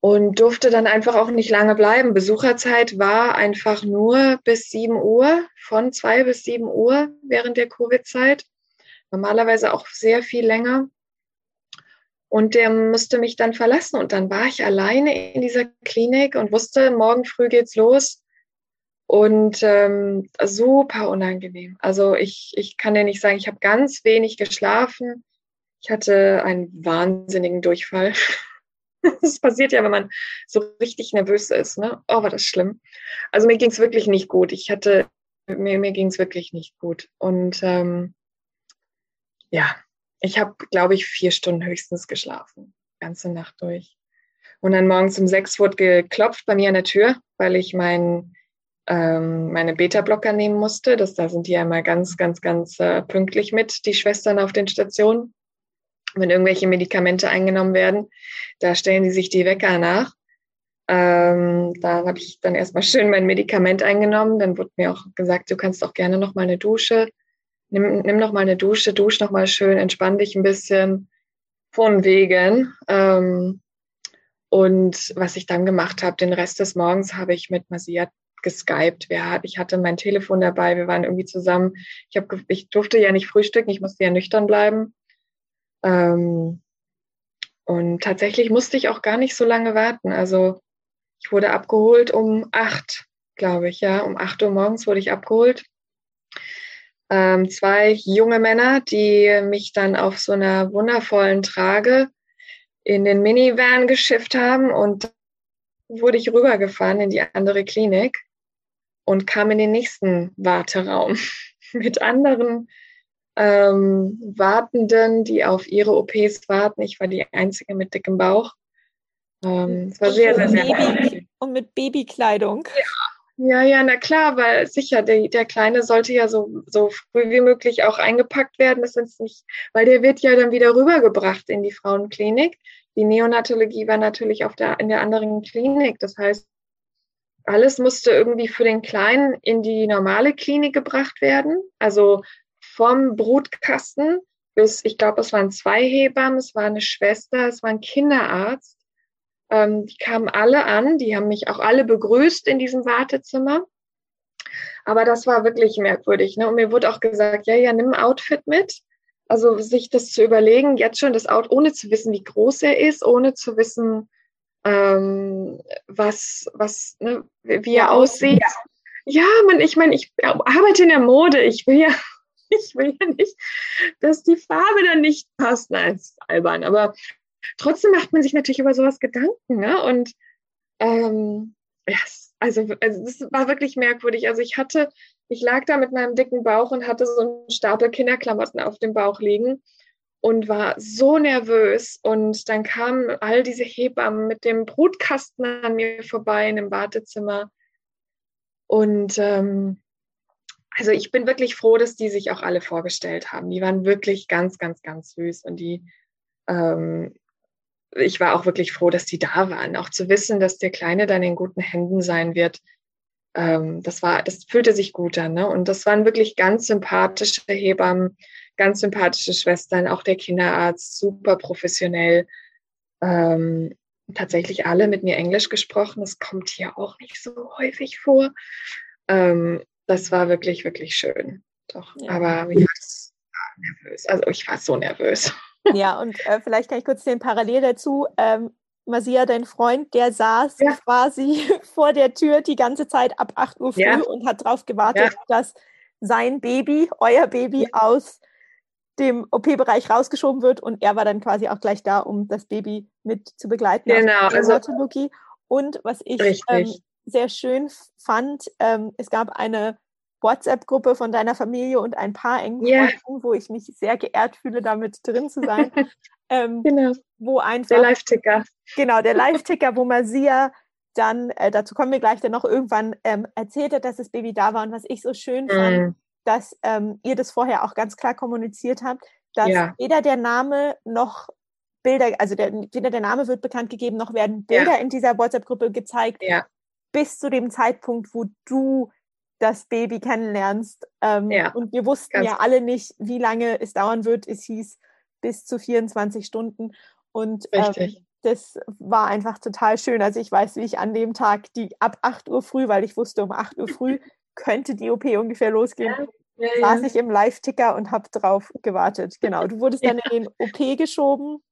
und durfte dann einfach auch nicht lange bleiben. Besucherzeit war einfach nur bis 7 Uhr, von 2 bis 7 Uhr während der Covid-Zeit. Normalerweise auch sehr viel länger. Und der musste mich dann verlassen. Und dann war ich alleine in dieser Klinik und wusste, morgen früh geht's los. Und ähm, super unangenehm. Also ich, ich kann dir nicht sagen, ich habe ganz wenig geschlafen. Ich hatte einen wahnsinnigen Durchfall. [laughs] Das passiert ja, wenn man so richtig nervös ist. Ne? Oh, war das schlimm. Also mir ging es wirklich nicht gut. Ich hatte, mir, mir ging es wirklich nicht gut. Und ähm, ja, ich habe, glaube ich, vier Stunden höchstens geschlafen. Ganze Nacht durch. Und dann morgens um sechs wurde geklopft bei mir an der Tür, weil ich mein, ähm, meine Beta-Blocker nehmen musste. Das, da sind die ja immer ganz, ganz, ganz äh, pünktlich mit, die Schwestern auf den Stationen. Wenn irgendwelche Medikamente eingenommen werden, da stellen die sich die Wecker nach. Ähm, da habe ich dann erstmal schön mein Medikament eingenommen. Dann wurde mir auch gesagt, du kannst auch gerne noch mal eine Dusche nimm, nimm noch mal eine Dusche, dusch noch mal schön, entspann dich ein bisschen von wegen. Ähm, und was ich dann gemacht habe, den Rest des Morgens habe ich mit Masia geskypt. Ich hatte mein Telefon dabei, wir waren irgendwie zusammen. Ich, hab, ich durfte ja nicht frühstücken, ich musste ja nüchtern bleiben. Ähm, und tatsächlich musste ich auch gar nicht so lange warten. Also ich wurde abgeholt um acht, glaube ich, ja. Um acht Uhr morgens wurde ich abgeholt ähm, zwei junge Männer, die mich dann auf so einer wundervollen Trage in den Minivan geschifft haben und wurde ich rübergefahren in die andere Klinik und kam in den nächsten Warteraum [laughs] mit anderen ähm, Wartenden, die auf ihre OPs warten. Ich war die Einzige mit dickem Bauch. Ähm, es war sehr, sehr, sehr, sehr Und mit Babykleidung. Ja, ja, ja, na klar, weil sicher, der, der Kleine sollte ja so, so früh wie möglich auch eingepackt werden. Das ist nicht, weil der wird ja dann wieder rübergebracht in die Frauenklinik. Die Neonatologie war natürlich auf der, in der anderen Klinik. Das heißt, alles musste irgendwie für den Kleinen in die normale Klinik gebracht werden. Also vom Brutkasten bis, ich glaube, es waren zwei Hebammen, es war eine Schwester, es war ein Kinderarzt ähm, die kamen alle an, die haben mich auch alle begrüßt in diesem Wartezimmer. Aber das war wirklich merkwürdig. Ne? Und mir wurde auch gesagt, ja, ja, nimm ein Outfit mit. Also sich das zu überlegen, jetzt schon das Out, ohne zu wissen, wie groß er ist, ohne zu wissen, ähm, was, was, ne, wie er aussieht. Ja, man, ich meine, ich arbeite in der Mode. Ich will ja, [laughs] ich will ja nicht, dass die Farbe dann nicht passt. Nein, ist albern. Aber trotzdem macht man sich natürlich über sowas Gedanken. Ne? Und ähm, yes, also, also das war wirklich merkwürdig. Also ich hatte, ich lag da mit meinem dicken Bauch und hatte so einen Stapel Kinderklamotten auf dem Bauch liegen und war so nervös. Und dann kamen all diese Hebammen mit dem Brutkasten an mir vorbei in dem Wartezimmer. Und ähm, also ich bin wirklich froh, dass die sich auch alle vorgestellt haben. Die waren wirklich ganz, ganz, ganz süß und die ähm, ich war auch wirklich froh, dass die da waren. Auch zu wissen, dass der Kleine dann in guten Händen sein wird, ähm, das war, das fühlte sich gut an. Ne? Und das waren wirklich ganz sympathische Hebammen, ganz sympathische Schwestern, auch der Kinderarzt, super professionell. Ähm, tatsächlich alle mit mir Englisch gesprochen. Das kommt hier auch nicht so häufig vor. Ähm, das war wirklich, wirklich schön. Doch, ja. aber ich war nervös. Also ich war so nervös. Ja, und äh, vielleicht kann ich kurz den Parallel dazu. Ähm, Masia, dein Freund, der saß ja. quasi [laughs] vor der Tür die ganze Zeit ab 8 Uhr früh ja. und hat darauf gewartet, ja. dass sein Baby, euer Baby, aus dem OP-Bereich rausgeschoben wird und er war dann quasi auch gleich da, um das Baby mit zu begleiten. Genau. Also, und was ich ähm, sehr schön fand, ähm, es gab eine WhatsApp-Gruppe von deiner Familie und ein paar engen yeah. Freunden, wo ich mich sehr geehrt fühle, damit drin zu sein. [laughs] ähm, genau. Wo einfach, der Live-Ticker. Genau, der Live-Ticker, wo Masia dann, äh, dazu kommen wir gleich, dann noch irgendwann ähm, erzählt hat, dass das Baby da war und was ich so schön mm. fand, dass ähm, ihr das vorher auch ganz klar kommuniziert habt, dass ja. weder der Name noch Bilder, also der, weder der Name wird bekannt gegeben, noch werden Bilder ja. in dieser WhatsApp-Gruppe gezeigt, ja. bis zu dem Zeitpunkt, wo du das Baby kennenlernst. Ähm, ja, und wir wussten ja alle nicht, wie lange es dauern wird. Es hieß bis zu 24 Stunden. Und ähm, das war einfach total schön. Also ich weiß, wie ich an dem Tag die ab 8 Uhr früh, weil ich wusste, um 8 Uhr früh [laughs] könnte die OP ungefähr losgehen, ja, ja, saß ich im Live-Ticker und habe drauf gewartet. Genau, du wurdest dann [laughs] in den OP geschoben.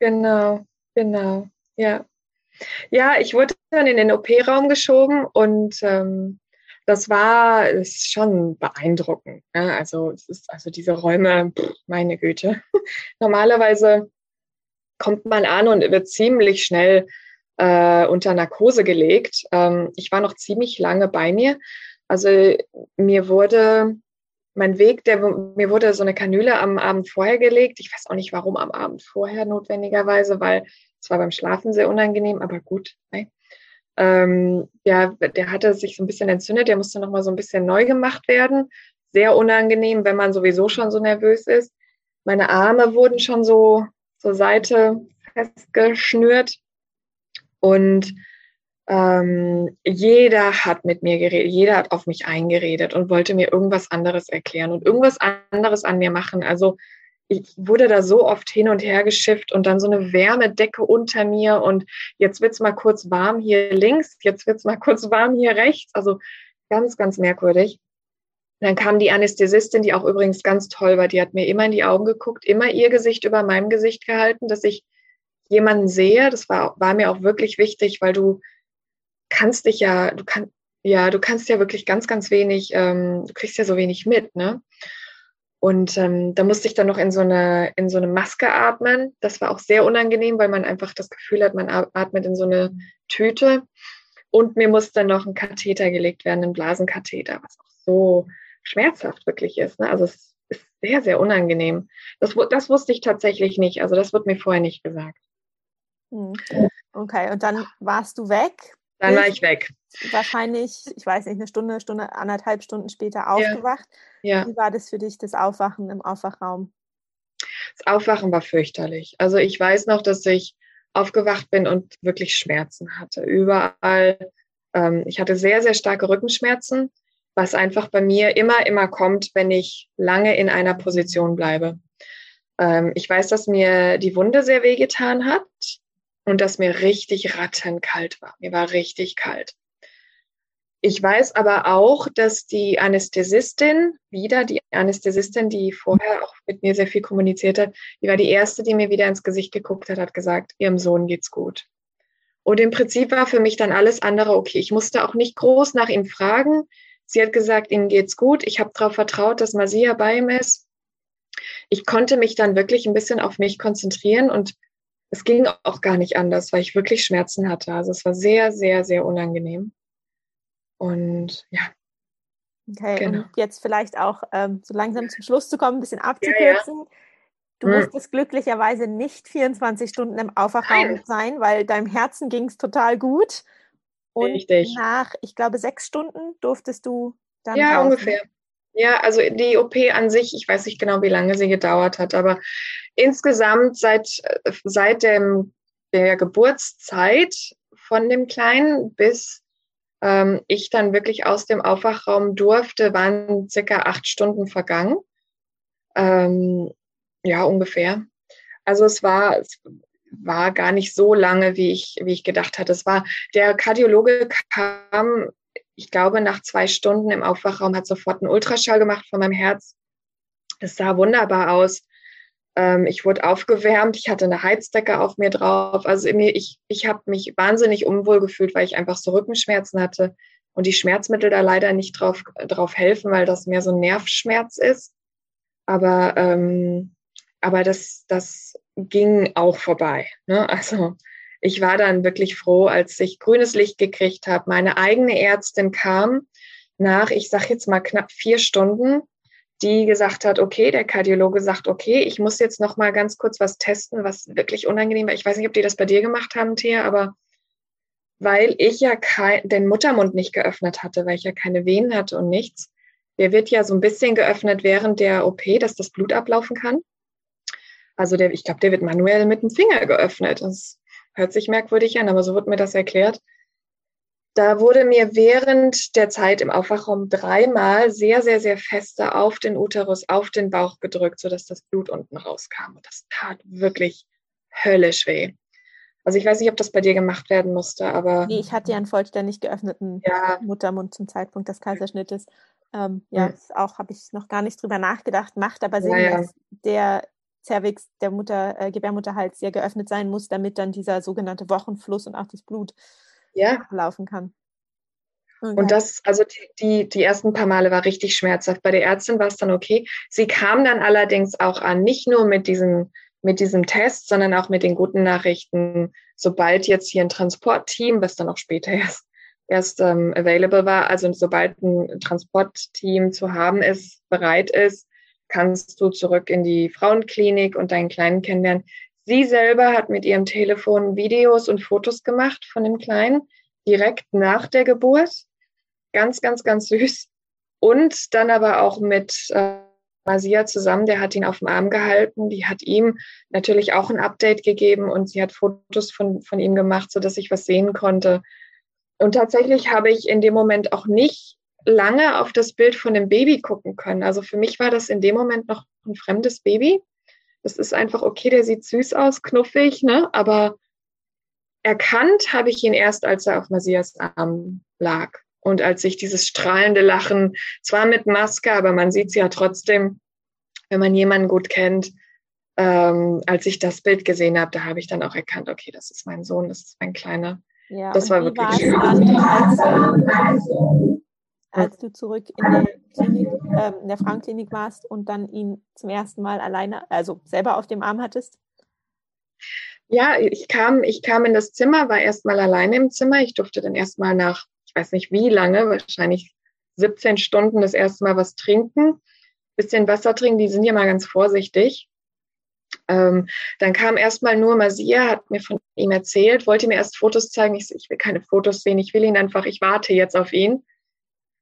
Genau, genau, ja. Ja, ich wurde dann in den OP-Raum geschoben und ähm, das war ist schon beeindruckend. Ne? Also es ist also diese Räume, pff, meine Güte. [laughs] Normalerweise kommt man an und wird ziemlich schnell äh, unter Narkose gelegt. Ähm, ich war noch ziemlich lange bei mir. Also mir wurde mein Weg, der, mir wurde so eine Kanüle am Abend vorher gelegt. Ich weiß auch nicht, warum am Abend vorher notwendigerweise, weil es war beim Schlafen sehr unangenehm, aber gut. Ne? Ähm, ja, der hatte sich so ein bisschen entzündet, der musste nochmal so ein bisschen neu gemacht werden. Sehr unangenehm, wenn man sowieso schon so nervös ist. Meine Arme wurden schon so zur Seite festgeschnürt und ähm, jeder hat mit mir geredet, jeder hat auf mich eingeredet und wollte mir irgendwas anderes erklären und irgendwas anderes an mir machen. Also ich wurde da so oft hin und her geschifft und dann so eine Wärmedecke unter mir und jetzt wird's mal kurz warm hier links, jetzt wird's mal [laughs] kurz warm hier rechts. Also ganz, ganz merkwürdig. Dann kam die Anästhesistin, die auch übrigens ganz toll war, die hat mir immer in die Augen geguckt, immer ihr Gesicht über meinem Gesicht gehalten, dass ich jemanden sehe. Das war, war mir auch wirklich wichtig, weil du kannst dich ja, du kannst, ja, du kannst ja wirklich ganz, ganz wenig, ähm, du kriegst ja so wenig mit, ne? Und ähm, da musste ich dann noch in so eine in so eine Maske atmen. Das war auch sehr unangenehm, weil man einfach das Gefühl hat, man atmet in so eine Tüte. Und mir musste noch ein Katheter gelegt werden, ein Blasenkatheter, was auch so schmerzhaft wirklich ist. Ne? Also es ist sehr, sehr unangenehm. Das, das wusste ich tatsächlich nicht. Also das wurde mir vorher nicht gesagt. Hm. Okay, und dann warst du weg? Dann war ich weg. Wahrscheinlich, ich weiß nicht, eine Stunde, Stunde, anderthalb Stunden später aufgewacht. Ja. Wie war das für dich, das Aufwachen im Aufwachraum? Das Aufwachen war fürchterlich. Also ich weiß noch, dass ich aufgewacht bin und wirklich Schmerzen hatte. Überall. Ähm, ich hatte sehr, sehr starke Rückenschmerzen, was einfach bei mir immer, immer kommt, wenn ich lange in einer Position bleibe. Ähm, ich weiß, dass mir die Wunde sehr wehgetan hat und dass mir richtig rattenkalt war. Mir war richtig kalt. Ich weiß aber auch, dass die Anästhesistin, wieder die Anästhesistin, die vorher auch mit mir sehr viel kommuniziert hat, die war die erste, die mir wieder ins Gesicht geguckt hat, hat gesagt, ihrem Sohn geht's gut. Und im Prinzip war für mich dann alles andere okay. Ich musste auch nicht groß nach ihm fragen. Sie hat gesagt, ihm geht's gut. Ich habe darauf vertraut, dass Masia bei ihm ist. Ich konnte mich dann wirklich ein bisschen auf mich konzentrieren und es ging auch gar nicht anders, weil ich wirklich Schmerzen hatte. Also es war sehr, sehr, sehr unangenehm. Und ja. Okay, genau. und jetzt vielleicht auch ähm, so langsam zum Schluss zu kommen, ein bisschen abzukürzen. Ja, ja. Du hm. musstest glücklicherweise nicht 24 Stunden im Aufwachraum sein, weil deinem Herzen ging es total gut. Und Richtig. nach, ich glaube, sechs Stunden durftest du dann. Ja, draußen. ungefähr. Ja, also die OP an sich, ich weiß nicht genau, wie lange sie gedauert hat, aber insgesamt seit, seit dem, der Geburtszeit von dem Kleinen bis ähm, ich dann wirklich aus dem Aufwachraum durfte, waren circa acht Stunden vergangen. Ähm, ja, ungefähr. Also es war, es war gar nicht so lange, wie ich, wie ich gedacht hatte. Es war, der Kardiologe kam ich glaube, nach zwei Stunden im Aufwachraum hat sofort einen Ultraschall gemacht von meinem Herz. Es sah wunderbar aus. Ähm, ich wurde aufgewärmt, ich hatte eine Heizdecke auf mir drauf. Also ich, ich habe mich wahnsinnig unwohl gefühlt, weil ich einfach so Rückenschmerzen hatte und die Schmerzmittel da leider nicht drauf, drauf helfen, weil das mehr so ein Nervschmerz ist. Aber, ähm, aber das, das ging auch vorbei. Ne? Also ich war dann wirklich froh, als ich grünes Licht gekriegt habe. Meine eigene Ärztin kam nach, ich sage jetzt mal knapp vier Stunden, die gesagt hat, okay, der Kardiologe sagt, okay, ich muss jetzt noch mal ganz kurz was testen, was wirklich unangenehm war. Ich weiß nicht, ob die das bei dir gemacht haben, Thea, aber weil ich ja kein, den Muttermund nicht geöffnet hatte, weil ich ja keine Venen hatte und nichts, der wird ja so ein bisschen geöffnet während der OP, dass das Blut ablaufen kann. Also der, ich glaube, der wird manuell mit dem Finger geöffnet. Das Hört sich merkwürdig an, aber so wurde mir das erklärt. Da wurde mir während der Zeit im Aufwachraum dreimal sehr, sehr, sehr feste auf den Uterus, auf den Bauch gedrückt, sodass das Blut unten rauskam. Und das tat wirklich höllisch weh. Also ich weiß nicht, ob das bei dir gemacht werden musste, aber. Nee, ich hatte ja einen vollständig geöffneten ja. Muttermund zum Zeitpunkt des Kaiserschnittes. Ähm, ja, ja. auch habe ich noch gar nicht drüber nachgedacht, macht aber Sinn, ja, ja. dass der Cervix, der Mutter, äh, Gebärmutterhals ja geöffnet sein muss, damit dann dieser sogenannte Wochenfluss und auch das Blut ja. laufen kann. Okay. Und das, also die, die ersten paar Male war richtig schmerzhaft. Bei der Ärztin war es dann okay. Sie kam dann allerdings auch an, nicht nur mit diesem, mit diesem Test, sondern auch mit den guten Nachrichten, sobald jetzt hier ein Transportteam, was dann auch später erst, erst ähm, available war, also sobald ein Transportteam zu haben ist, bereit ist, kannst du zurück in die Frauenklinik und deinen Kleinen kennenlernen. Sie selber hat mit ihrem Telefon Videos und Fotos gemacht von dem Kleinen direkt nach der Geburt. Ganz, ganz, ganz süß. Und dann aber auch mit äh, Masia zusammen, der hat ihn auf dem Arm gehalten. Die hat ihm natürlich auch ein Update gegeben und sie hat Fotos von, von ihm gemacht, sodass ich was sehen konnte. Und tatsächlich habe ich in dem Moment auch nicht lange auf das Bild von dem Baby gucken können. Also für mich war das in dem Moment noch ein fremdes Baby. Das ist einfach okay, der sieht süß aus, knuffig, ne? Aber erkannt habe ich ihn erst, als er auf Masias Arm lag. Und als ich dieses strahlende Lachen, zwar mit Maske, aber man sieht es ja trotzdem, wenn man jemanden gut kennt, ähm, als ich das Bild gesehen habe, da habe ich dann auch erkannt, okay, das ist mein Sohn, das ist mein Kleiner. Ja, das war wirklich schön. Dann, als, [laughs] als du zurück in der, Klinik, äh, in der Frauenklinik warst und dann ihn zum ersten Mal alleine, also selber auf dem Arm hattest? Ja, ich kam, ich kam in das Zimmer, war erstmal alleine im Zimmer. Ich durfte dann erstmal nach, ich weiß nicht wie lange, wahrscheinlich 17 Stunden das erste Mal was trinken. Bisschen Wasser trinken, die sind ja mal ganz vorsichtig. Ähm, dann kam erstmal nur Masia, hat mir von ihm erzählt, wollte mir erst Fotos zeigen. Ich, ich will keine Fotos sehen, ich will ihn einfach, ich warte jetzt auf ihn.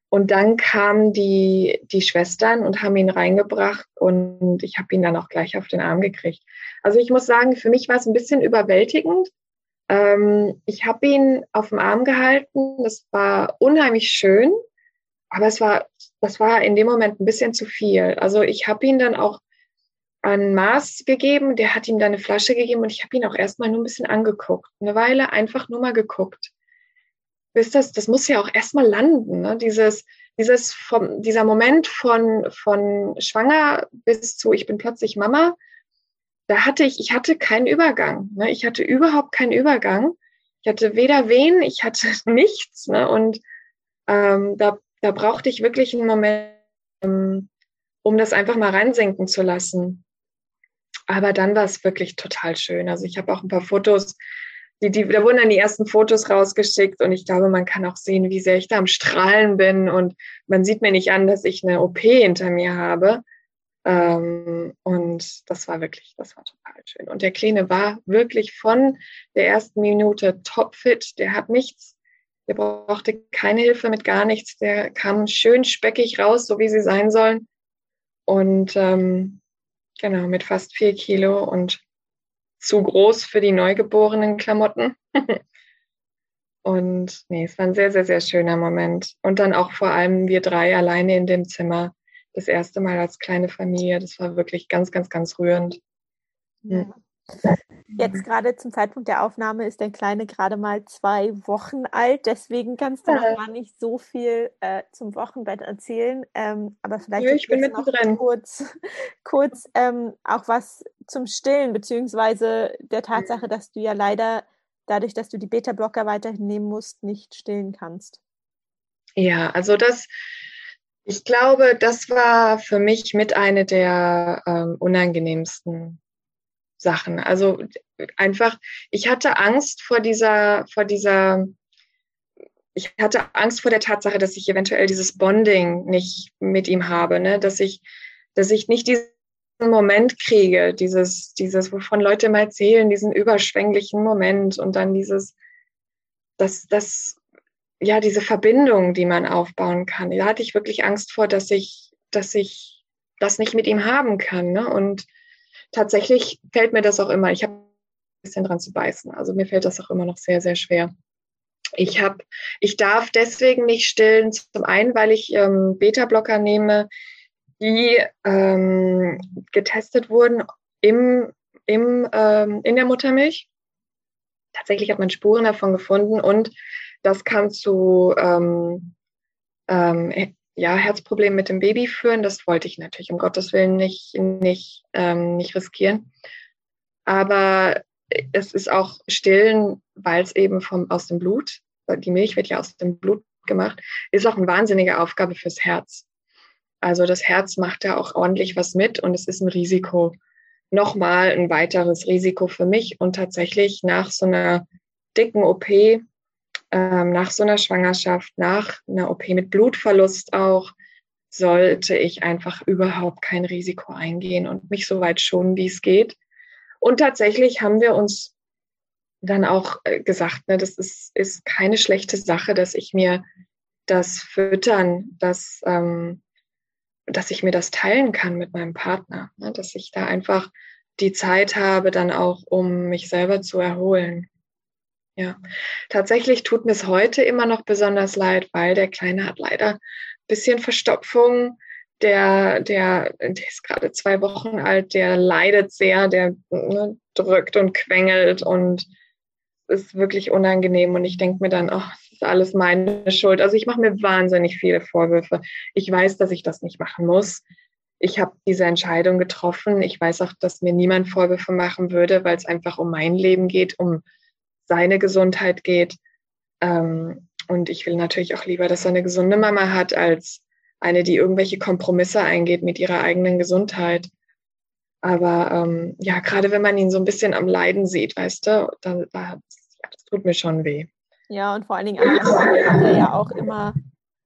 Und dann kamen die, die Schwestern und haben ihn reingebracht und ich habe ihn dann auch gleich auf den Arm gekriegt. Also ich muss sagen, für mich war es ein bisschen überwältigend. Ähm, ich habe ihn auf dem Arm gehalten. Das war unheimlich schön, aber es war, das war in dem Moment ein bisschen zu viel. Also ich habe ihn dann auch ein Maß gegeben, der hat ihm dann eine Flasche gegeben und ich habe ihn auch erstmal nur ein bisschen angeguckt. Eine Weile einfach nur mal geguckt. Bis das, das muss ja auch erstmal landen, ne? Dieses, dieses vom, dieser Moment von, von schwanger bis zu ich bin plötzlich Mama da hatte ich, ich hatte keinen Übergang. Ne? Ich hatte überhaupt keinen Übergang. Ich hatte weder wen, ich hatte [laughs] nichts. Ne? Und ähm, da, da brauchte ich wirklich einen Moment, ähm, um das einfach mal reinsinken zu lassen. Aber dann war es wirklich total schön. Also ich habe auch ein paar Fotos, die, die, da wurden dann die ersten Fotos rausgeschickt und ich glaube, man kann auch sehen, wie sehr ich da am Strahlen bin und man sieht mir nicht an, dass ich eine OP hinter mir habe. Ähm, und das war wirklich, das war total schön. Und der Kleine war wirklich von der ersten Minute topfit. Der hat nichts, der brauchte keine Hilfe mit gar nichts. Der kam schön speckig raus, so wie sie sein sollen. Und ähm, genau, mit fast vier Kilo und zu groß für die neugeborenen Klamotten. [laughs] und nee, es war ein sehr, sehr, sehr schöner Moment. Und dann auch vor allem wir drei alleine in dem Zimmer das erste Mal als kleine Familie. Das war wirklich ganz, ganz, ganz rührend. Ja. Jetzt gerade zum Zeitpunkt der Aufnahme ist der Kleine gerade mal zwei Wochen alt, deswegen kannst du ja. noch gar nicht so viel äh, zum Wochenbett erzählen. Ähm, aber vielleicht ich bin noch kurz, [laughs] kurz ähm, auch was zum Stillen, beziehungsweise der Tatsache, dass du ja leider dadurch, dass du die Beta-Blocker weiterhin nehmen musst, nicht stillen kannst. Ja, also das ich glaube, das war für mich mit eine der ähm, unangenehmsten Sachen. Also einfach, ich hatte Angst vor dieser, vor dieser, ich hatte Angst vor der Tatsache, dass ich eventuell dieses Bonding nicht mit ihm habe, ne? dass ich, dass ich nicht diesen Moment kriege, dieses, dieses, wovon Leute mal erzählen, diesen überschwänglichen Moment und dann dieses, das, das ja, diese Verbindung, die man aufbauen kann. Da hatte ich wirklich Angst vor, dass ich, dass ich das nicht mit ihm haben kann. Ne? Und tatsächlich fällt mir das auch immer, ich habe ein bisschen dran zu beißen. Also mir fällt das auch immer noch sehr, sehr schwer. Ich habe, ich darf deswegen nicht stillen. Zum einen, weil ich ähm, Beta-Blocker nehme, die ähm, getestet wurden im, im, ähm, in der Muttermilch. Tatsächlich hat man Spuren davon gefunden und das kann zu ähm, ähm, ja, Herzproblem mit dem Baby führen. Das wollte ich natürlich um Gottes Willen nicht, nicht, ähm, nicht riskieren. Aber es ist auch stillen, weil es eben vom, aus dem Blut, die Milch wird ja aus dem Blut gemacht, ist auch eine wahnsinnige Aufgabe fürs Herz. Also das Herz macht da auch ordentlich was mit und es ist ein Risiko. Nochmal ein weiteres Risiko für mich und tatsächlich nach so einer dicken OP, ähm, nach so einer Schwangerschaft, nach einer OP mit Blutverlust auch, sollte ich einfach überhaupt kein Risiko eingehen und mich so weit schonen, wie es geht. Und tatsächlich haben wir uns dann auch äh, gesagt, ne, das ist, ist keine schlechte Sache, dass ich mir das Füttern, dass, ähm, dass ich mir das teilen kann mit meinem Partner, ne, dass ich da einfach die Zeit habe, dann auch, um mich selber zu erholen. Ja, tatsächlich tut mir es heute immer noch besonders leid, weil der Kleine hat leider ein bisschen Verstopfung. Der, der, der ist gerade zwei Wochen alt, der leidet sehr, der ne, drückt und quengelt und ist wirklich unangenehm und ich denke mir dann, oh, das ist alles meine Schuld. Also ich mache mir wahnsinnig viele Vorwürfe. Ich weiß, dass ich das nicht machen muss. Ich habe diese Entscheidung getroffen. Ich weiß auch, dass mir niemand Vorwürfe machen würde, weil es einfach um mein Leben geht, um seine Gesundheit geht. Ähm, und ich will natürlich auch lieber, dass er eine gesunde Mama hat, als eine, die irgendwelche Kompromisse eingeht mit ihrer eigenen Gesundheit. Aber ähm, ja, gerade wenn man ihn so ein bisschen am Leiden sieht, weißt du, da, da, das tut mir schon weh. Ja, und vor allen Dingen hat er ja auch immer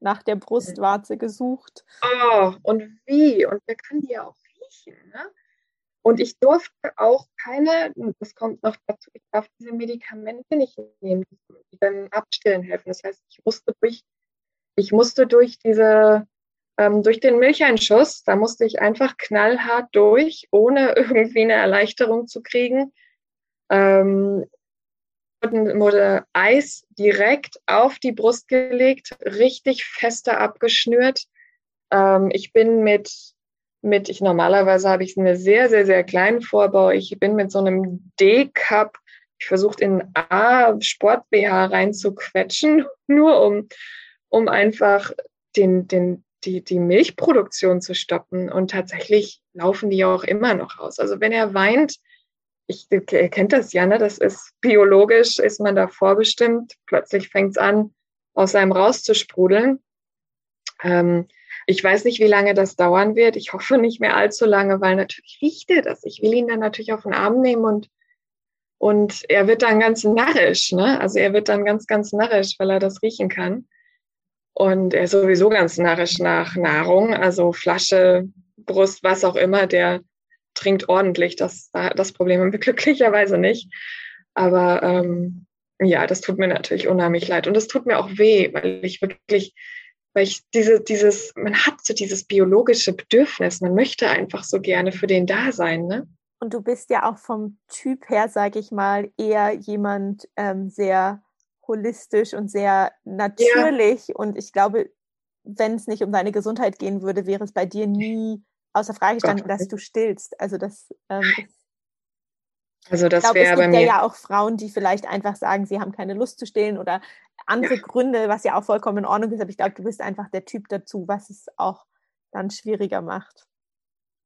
nach der Brustwarze gesucht. Oh, und wie? Und wer kann die ja auch riechen, ne? Und ich durfte auch keine, das kommt noch dazu, ich darf diese Medikamente nicht nehmen, die beim Abstillen helfen. Das heißt, ich musste durch, ich musste durch diese ähm, durch den Milcheinschuss, da musste ich einfach knallhart durch, ohne [laughs] irgendwie eine Erleichterung zu kriegen. Ähm, wurde Eis direkt auf die Brust gelegt, richtig fester abgeschnürt. Ähm, ich bin mit, mit, ich normalerweise habe ich eine sehr, sehr, sehr kleinen Vorbau. Ich bin mit so einem D-Cup, ich versucht in A Sport BH reinzuquetschen, [laughs] nur um, um einfach den, den, die, die Milchproduktion zu stoppen. Und tatsächlich laufen die auch immer noch aus. Also wenn er weint, ich, ihr kennt das ja, ne? das ist biologisch, ist man da vorbestimmt. Plötzlich fängt es an, aus einem rauszusprudeln. Ähm, ich weiß nicht, wie lange das dauern wird. Ich hoffe nicht mehr allzu lange, weil natürlich riecht er das. Ich will ihn dann natürlich auf den Arm nehmen und, und er wird dann ganz narrisch. Ne? Also er wird dann ganz, ganz narrisch, weil er das riechen kann. Und er ist sowieso ganz narrisch nach Nahrung, also Flasche, Brust, was auch immer, der trinkt ordentlich. Das, das Problem haben wir [laughs] glücklicherweise nicht. Aber ähm, ja, das tut mir natürlich unheimlich leid. Und das tut mir auch weh, weil ich wirklich, weil ich diese, dieses, man hat so dieses biologische Bedürfnis, man möchte einfach so gerne für den da sein, ne? Und du bist ja auch vom Typ her, sage ich mal, eher jemand ähm, sehr holistisch und sehr natürlich. Ja. Und ich glaube, wenn es nicht um deine Gesundheit gehen würde, wäre es bei dir nie außer Frage gestanden, dass du stillst. Also das ähm, also das wäre bei mir. ja auch Frauen, die vielleicht einfach sagen, sie haben keine Lust zu stillen oder andere ja. Gründe, was ja auch vollkommen in Ordnung ist. Aber ich glaube, du bist einfach der Typ dazu, was es auch dann schwieriger macht.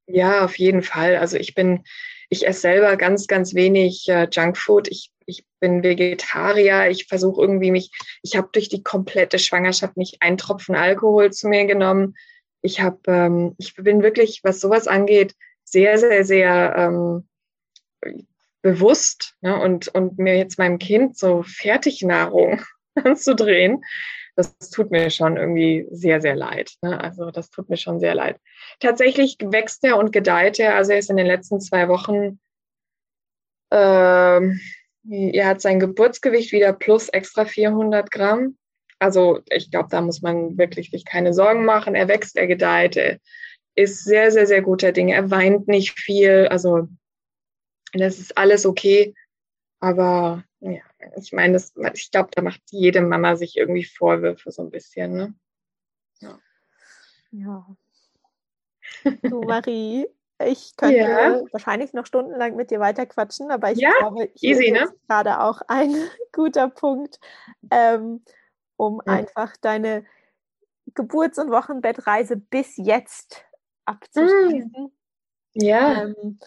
Ja, auf jeden Fall. Also ich bin, ich esse selber ganz, ganz wenig äh, Junkfood. Ich, ich bin Vegetarier. Ich versuche irgendwie mich, ich habe durch die komplette Schwangerschaft nicht einen Tropfen Alkohol zu mir genommen. Ich habe, ähm, ich bin wirklich, was sowas angeht, sehr, sehr, sehr ähm, bewusst ne? und, und mir jetzt meinem Kind so Fertignahrung [laughs] anzudrehen das tut mir schon irgendwie sehr, sehr leid. Ne? Also das tut mir schon sehr leid. Tatsächlich wächst er und gedeiht er. Also er ist in den letzten zwei Wochen, ähm, er hat sein Geburtsgewicht wieder plus extra 400 Gramm. Also ich glaube, da muss man wirklich sich keine Sorgen machen. Er wächst, er gedeiht, er ist sehr, sehr, sehr guter Dinge. Er weint nicht viel. Also das ist alles okay. Aber ja, ich meine, ich glaube, da macht jede Mama sich irgendwie Vorwürfe so ein bisschen. Ne? Ja. ja. Du, Marie, ich könnte ja. wahrscheinlich noch stundenlang mit dir weiter quatschen, aber ich ja, glaube, hier easy, ist ne? gerade auch [laughs] ein guter Punkt, ähm, um ja. einfach deine Geburts- und Wochenbettreise bis jetzt abzuschließen. Mm. Ja. Ähm,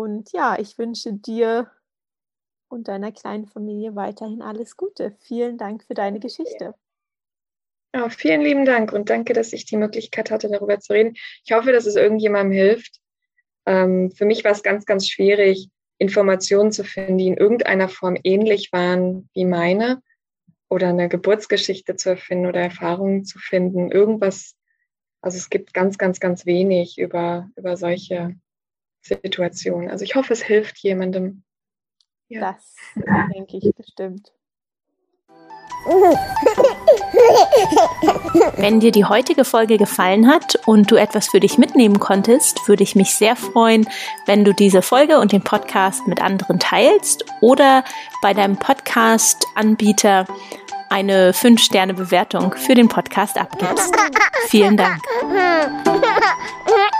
und ja, ich wünsche dir und deiner kleinen Familie weiterhin alles Gute. Vielen Dank für deine Geschichte. Ja, vielen lieben Dank und danke, dass ich die Möglichkeit hatte, darüber zu reden. Ich hoffe, dass es irgendjemandem hilft. Ähm, für mich war es ganz, ganz schwierig, Informationen zu finden, die in irgendeiner Form ähnlich waren wie meine oder eine Geburtsgeschichte zu erfinden oder Erfahrungen zu finden. Irgendwas, also es gibt ganz, ganz, ganz wenig über, über solche Situationen. Also ich hoffe, es hilft jemandem. Ja. Das denke ich bestimmt. Wenn dir die heutige Folge gefallen hat und du etwas für dich mitnehmen konntest, würde ich mich sehr freuen, wenn du diese Folge und den Podcast mit anderen teilst oder bei deinem Podcast-Anbieter eine 5-Sterne-Bewertung für den Podcast abgibst. Vielen Dank. [laughs]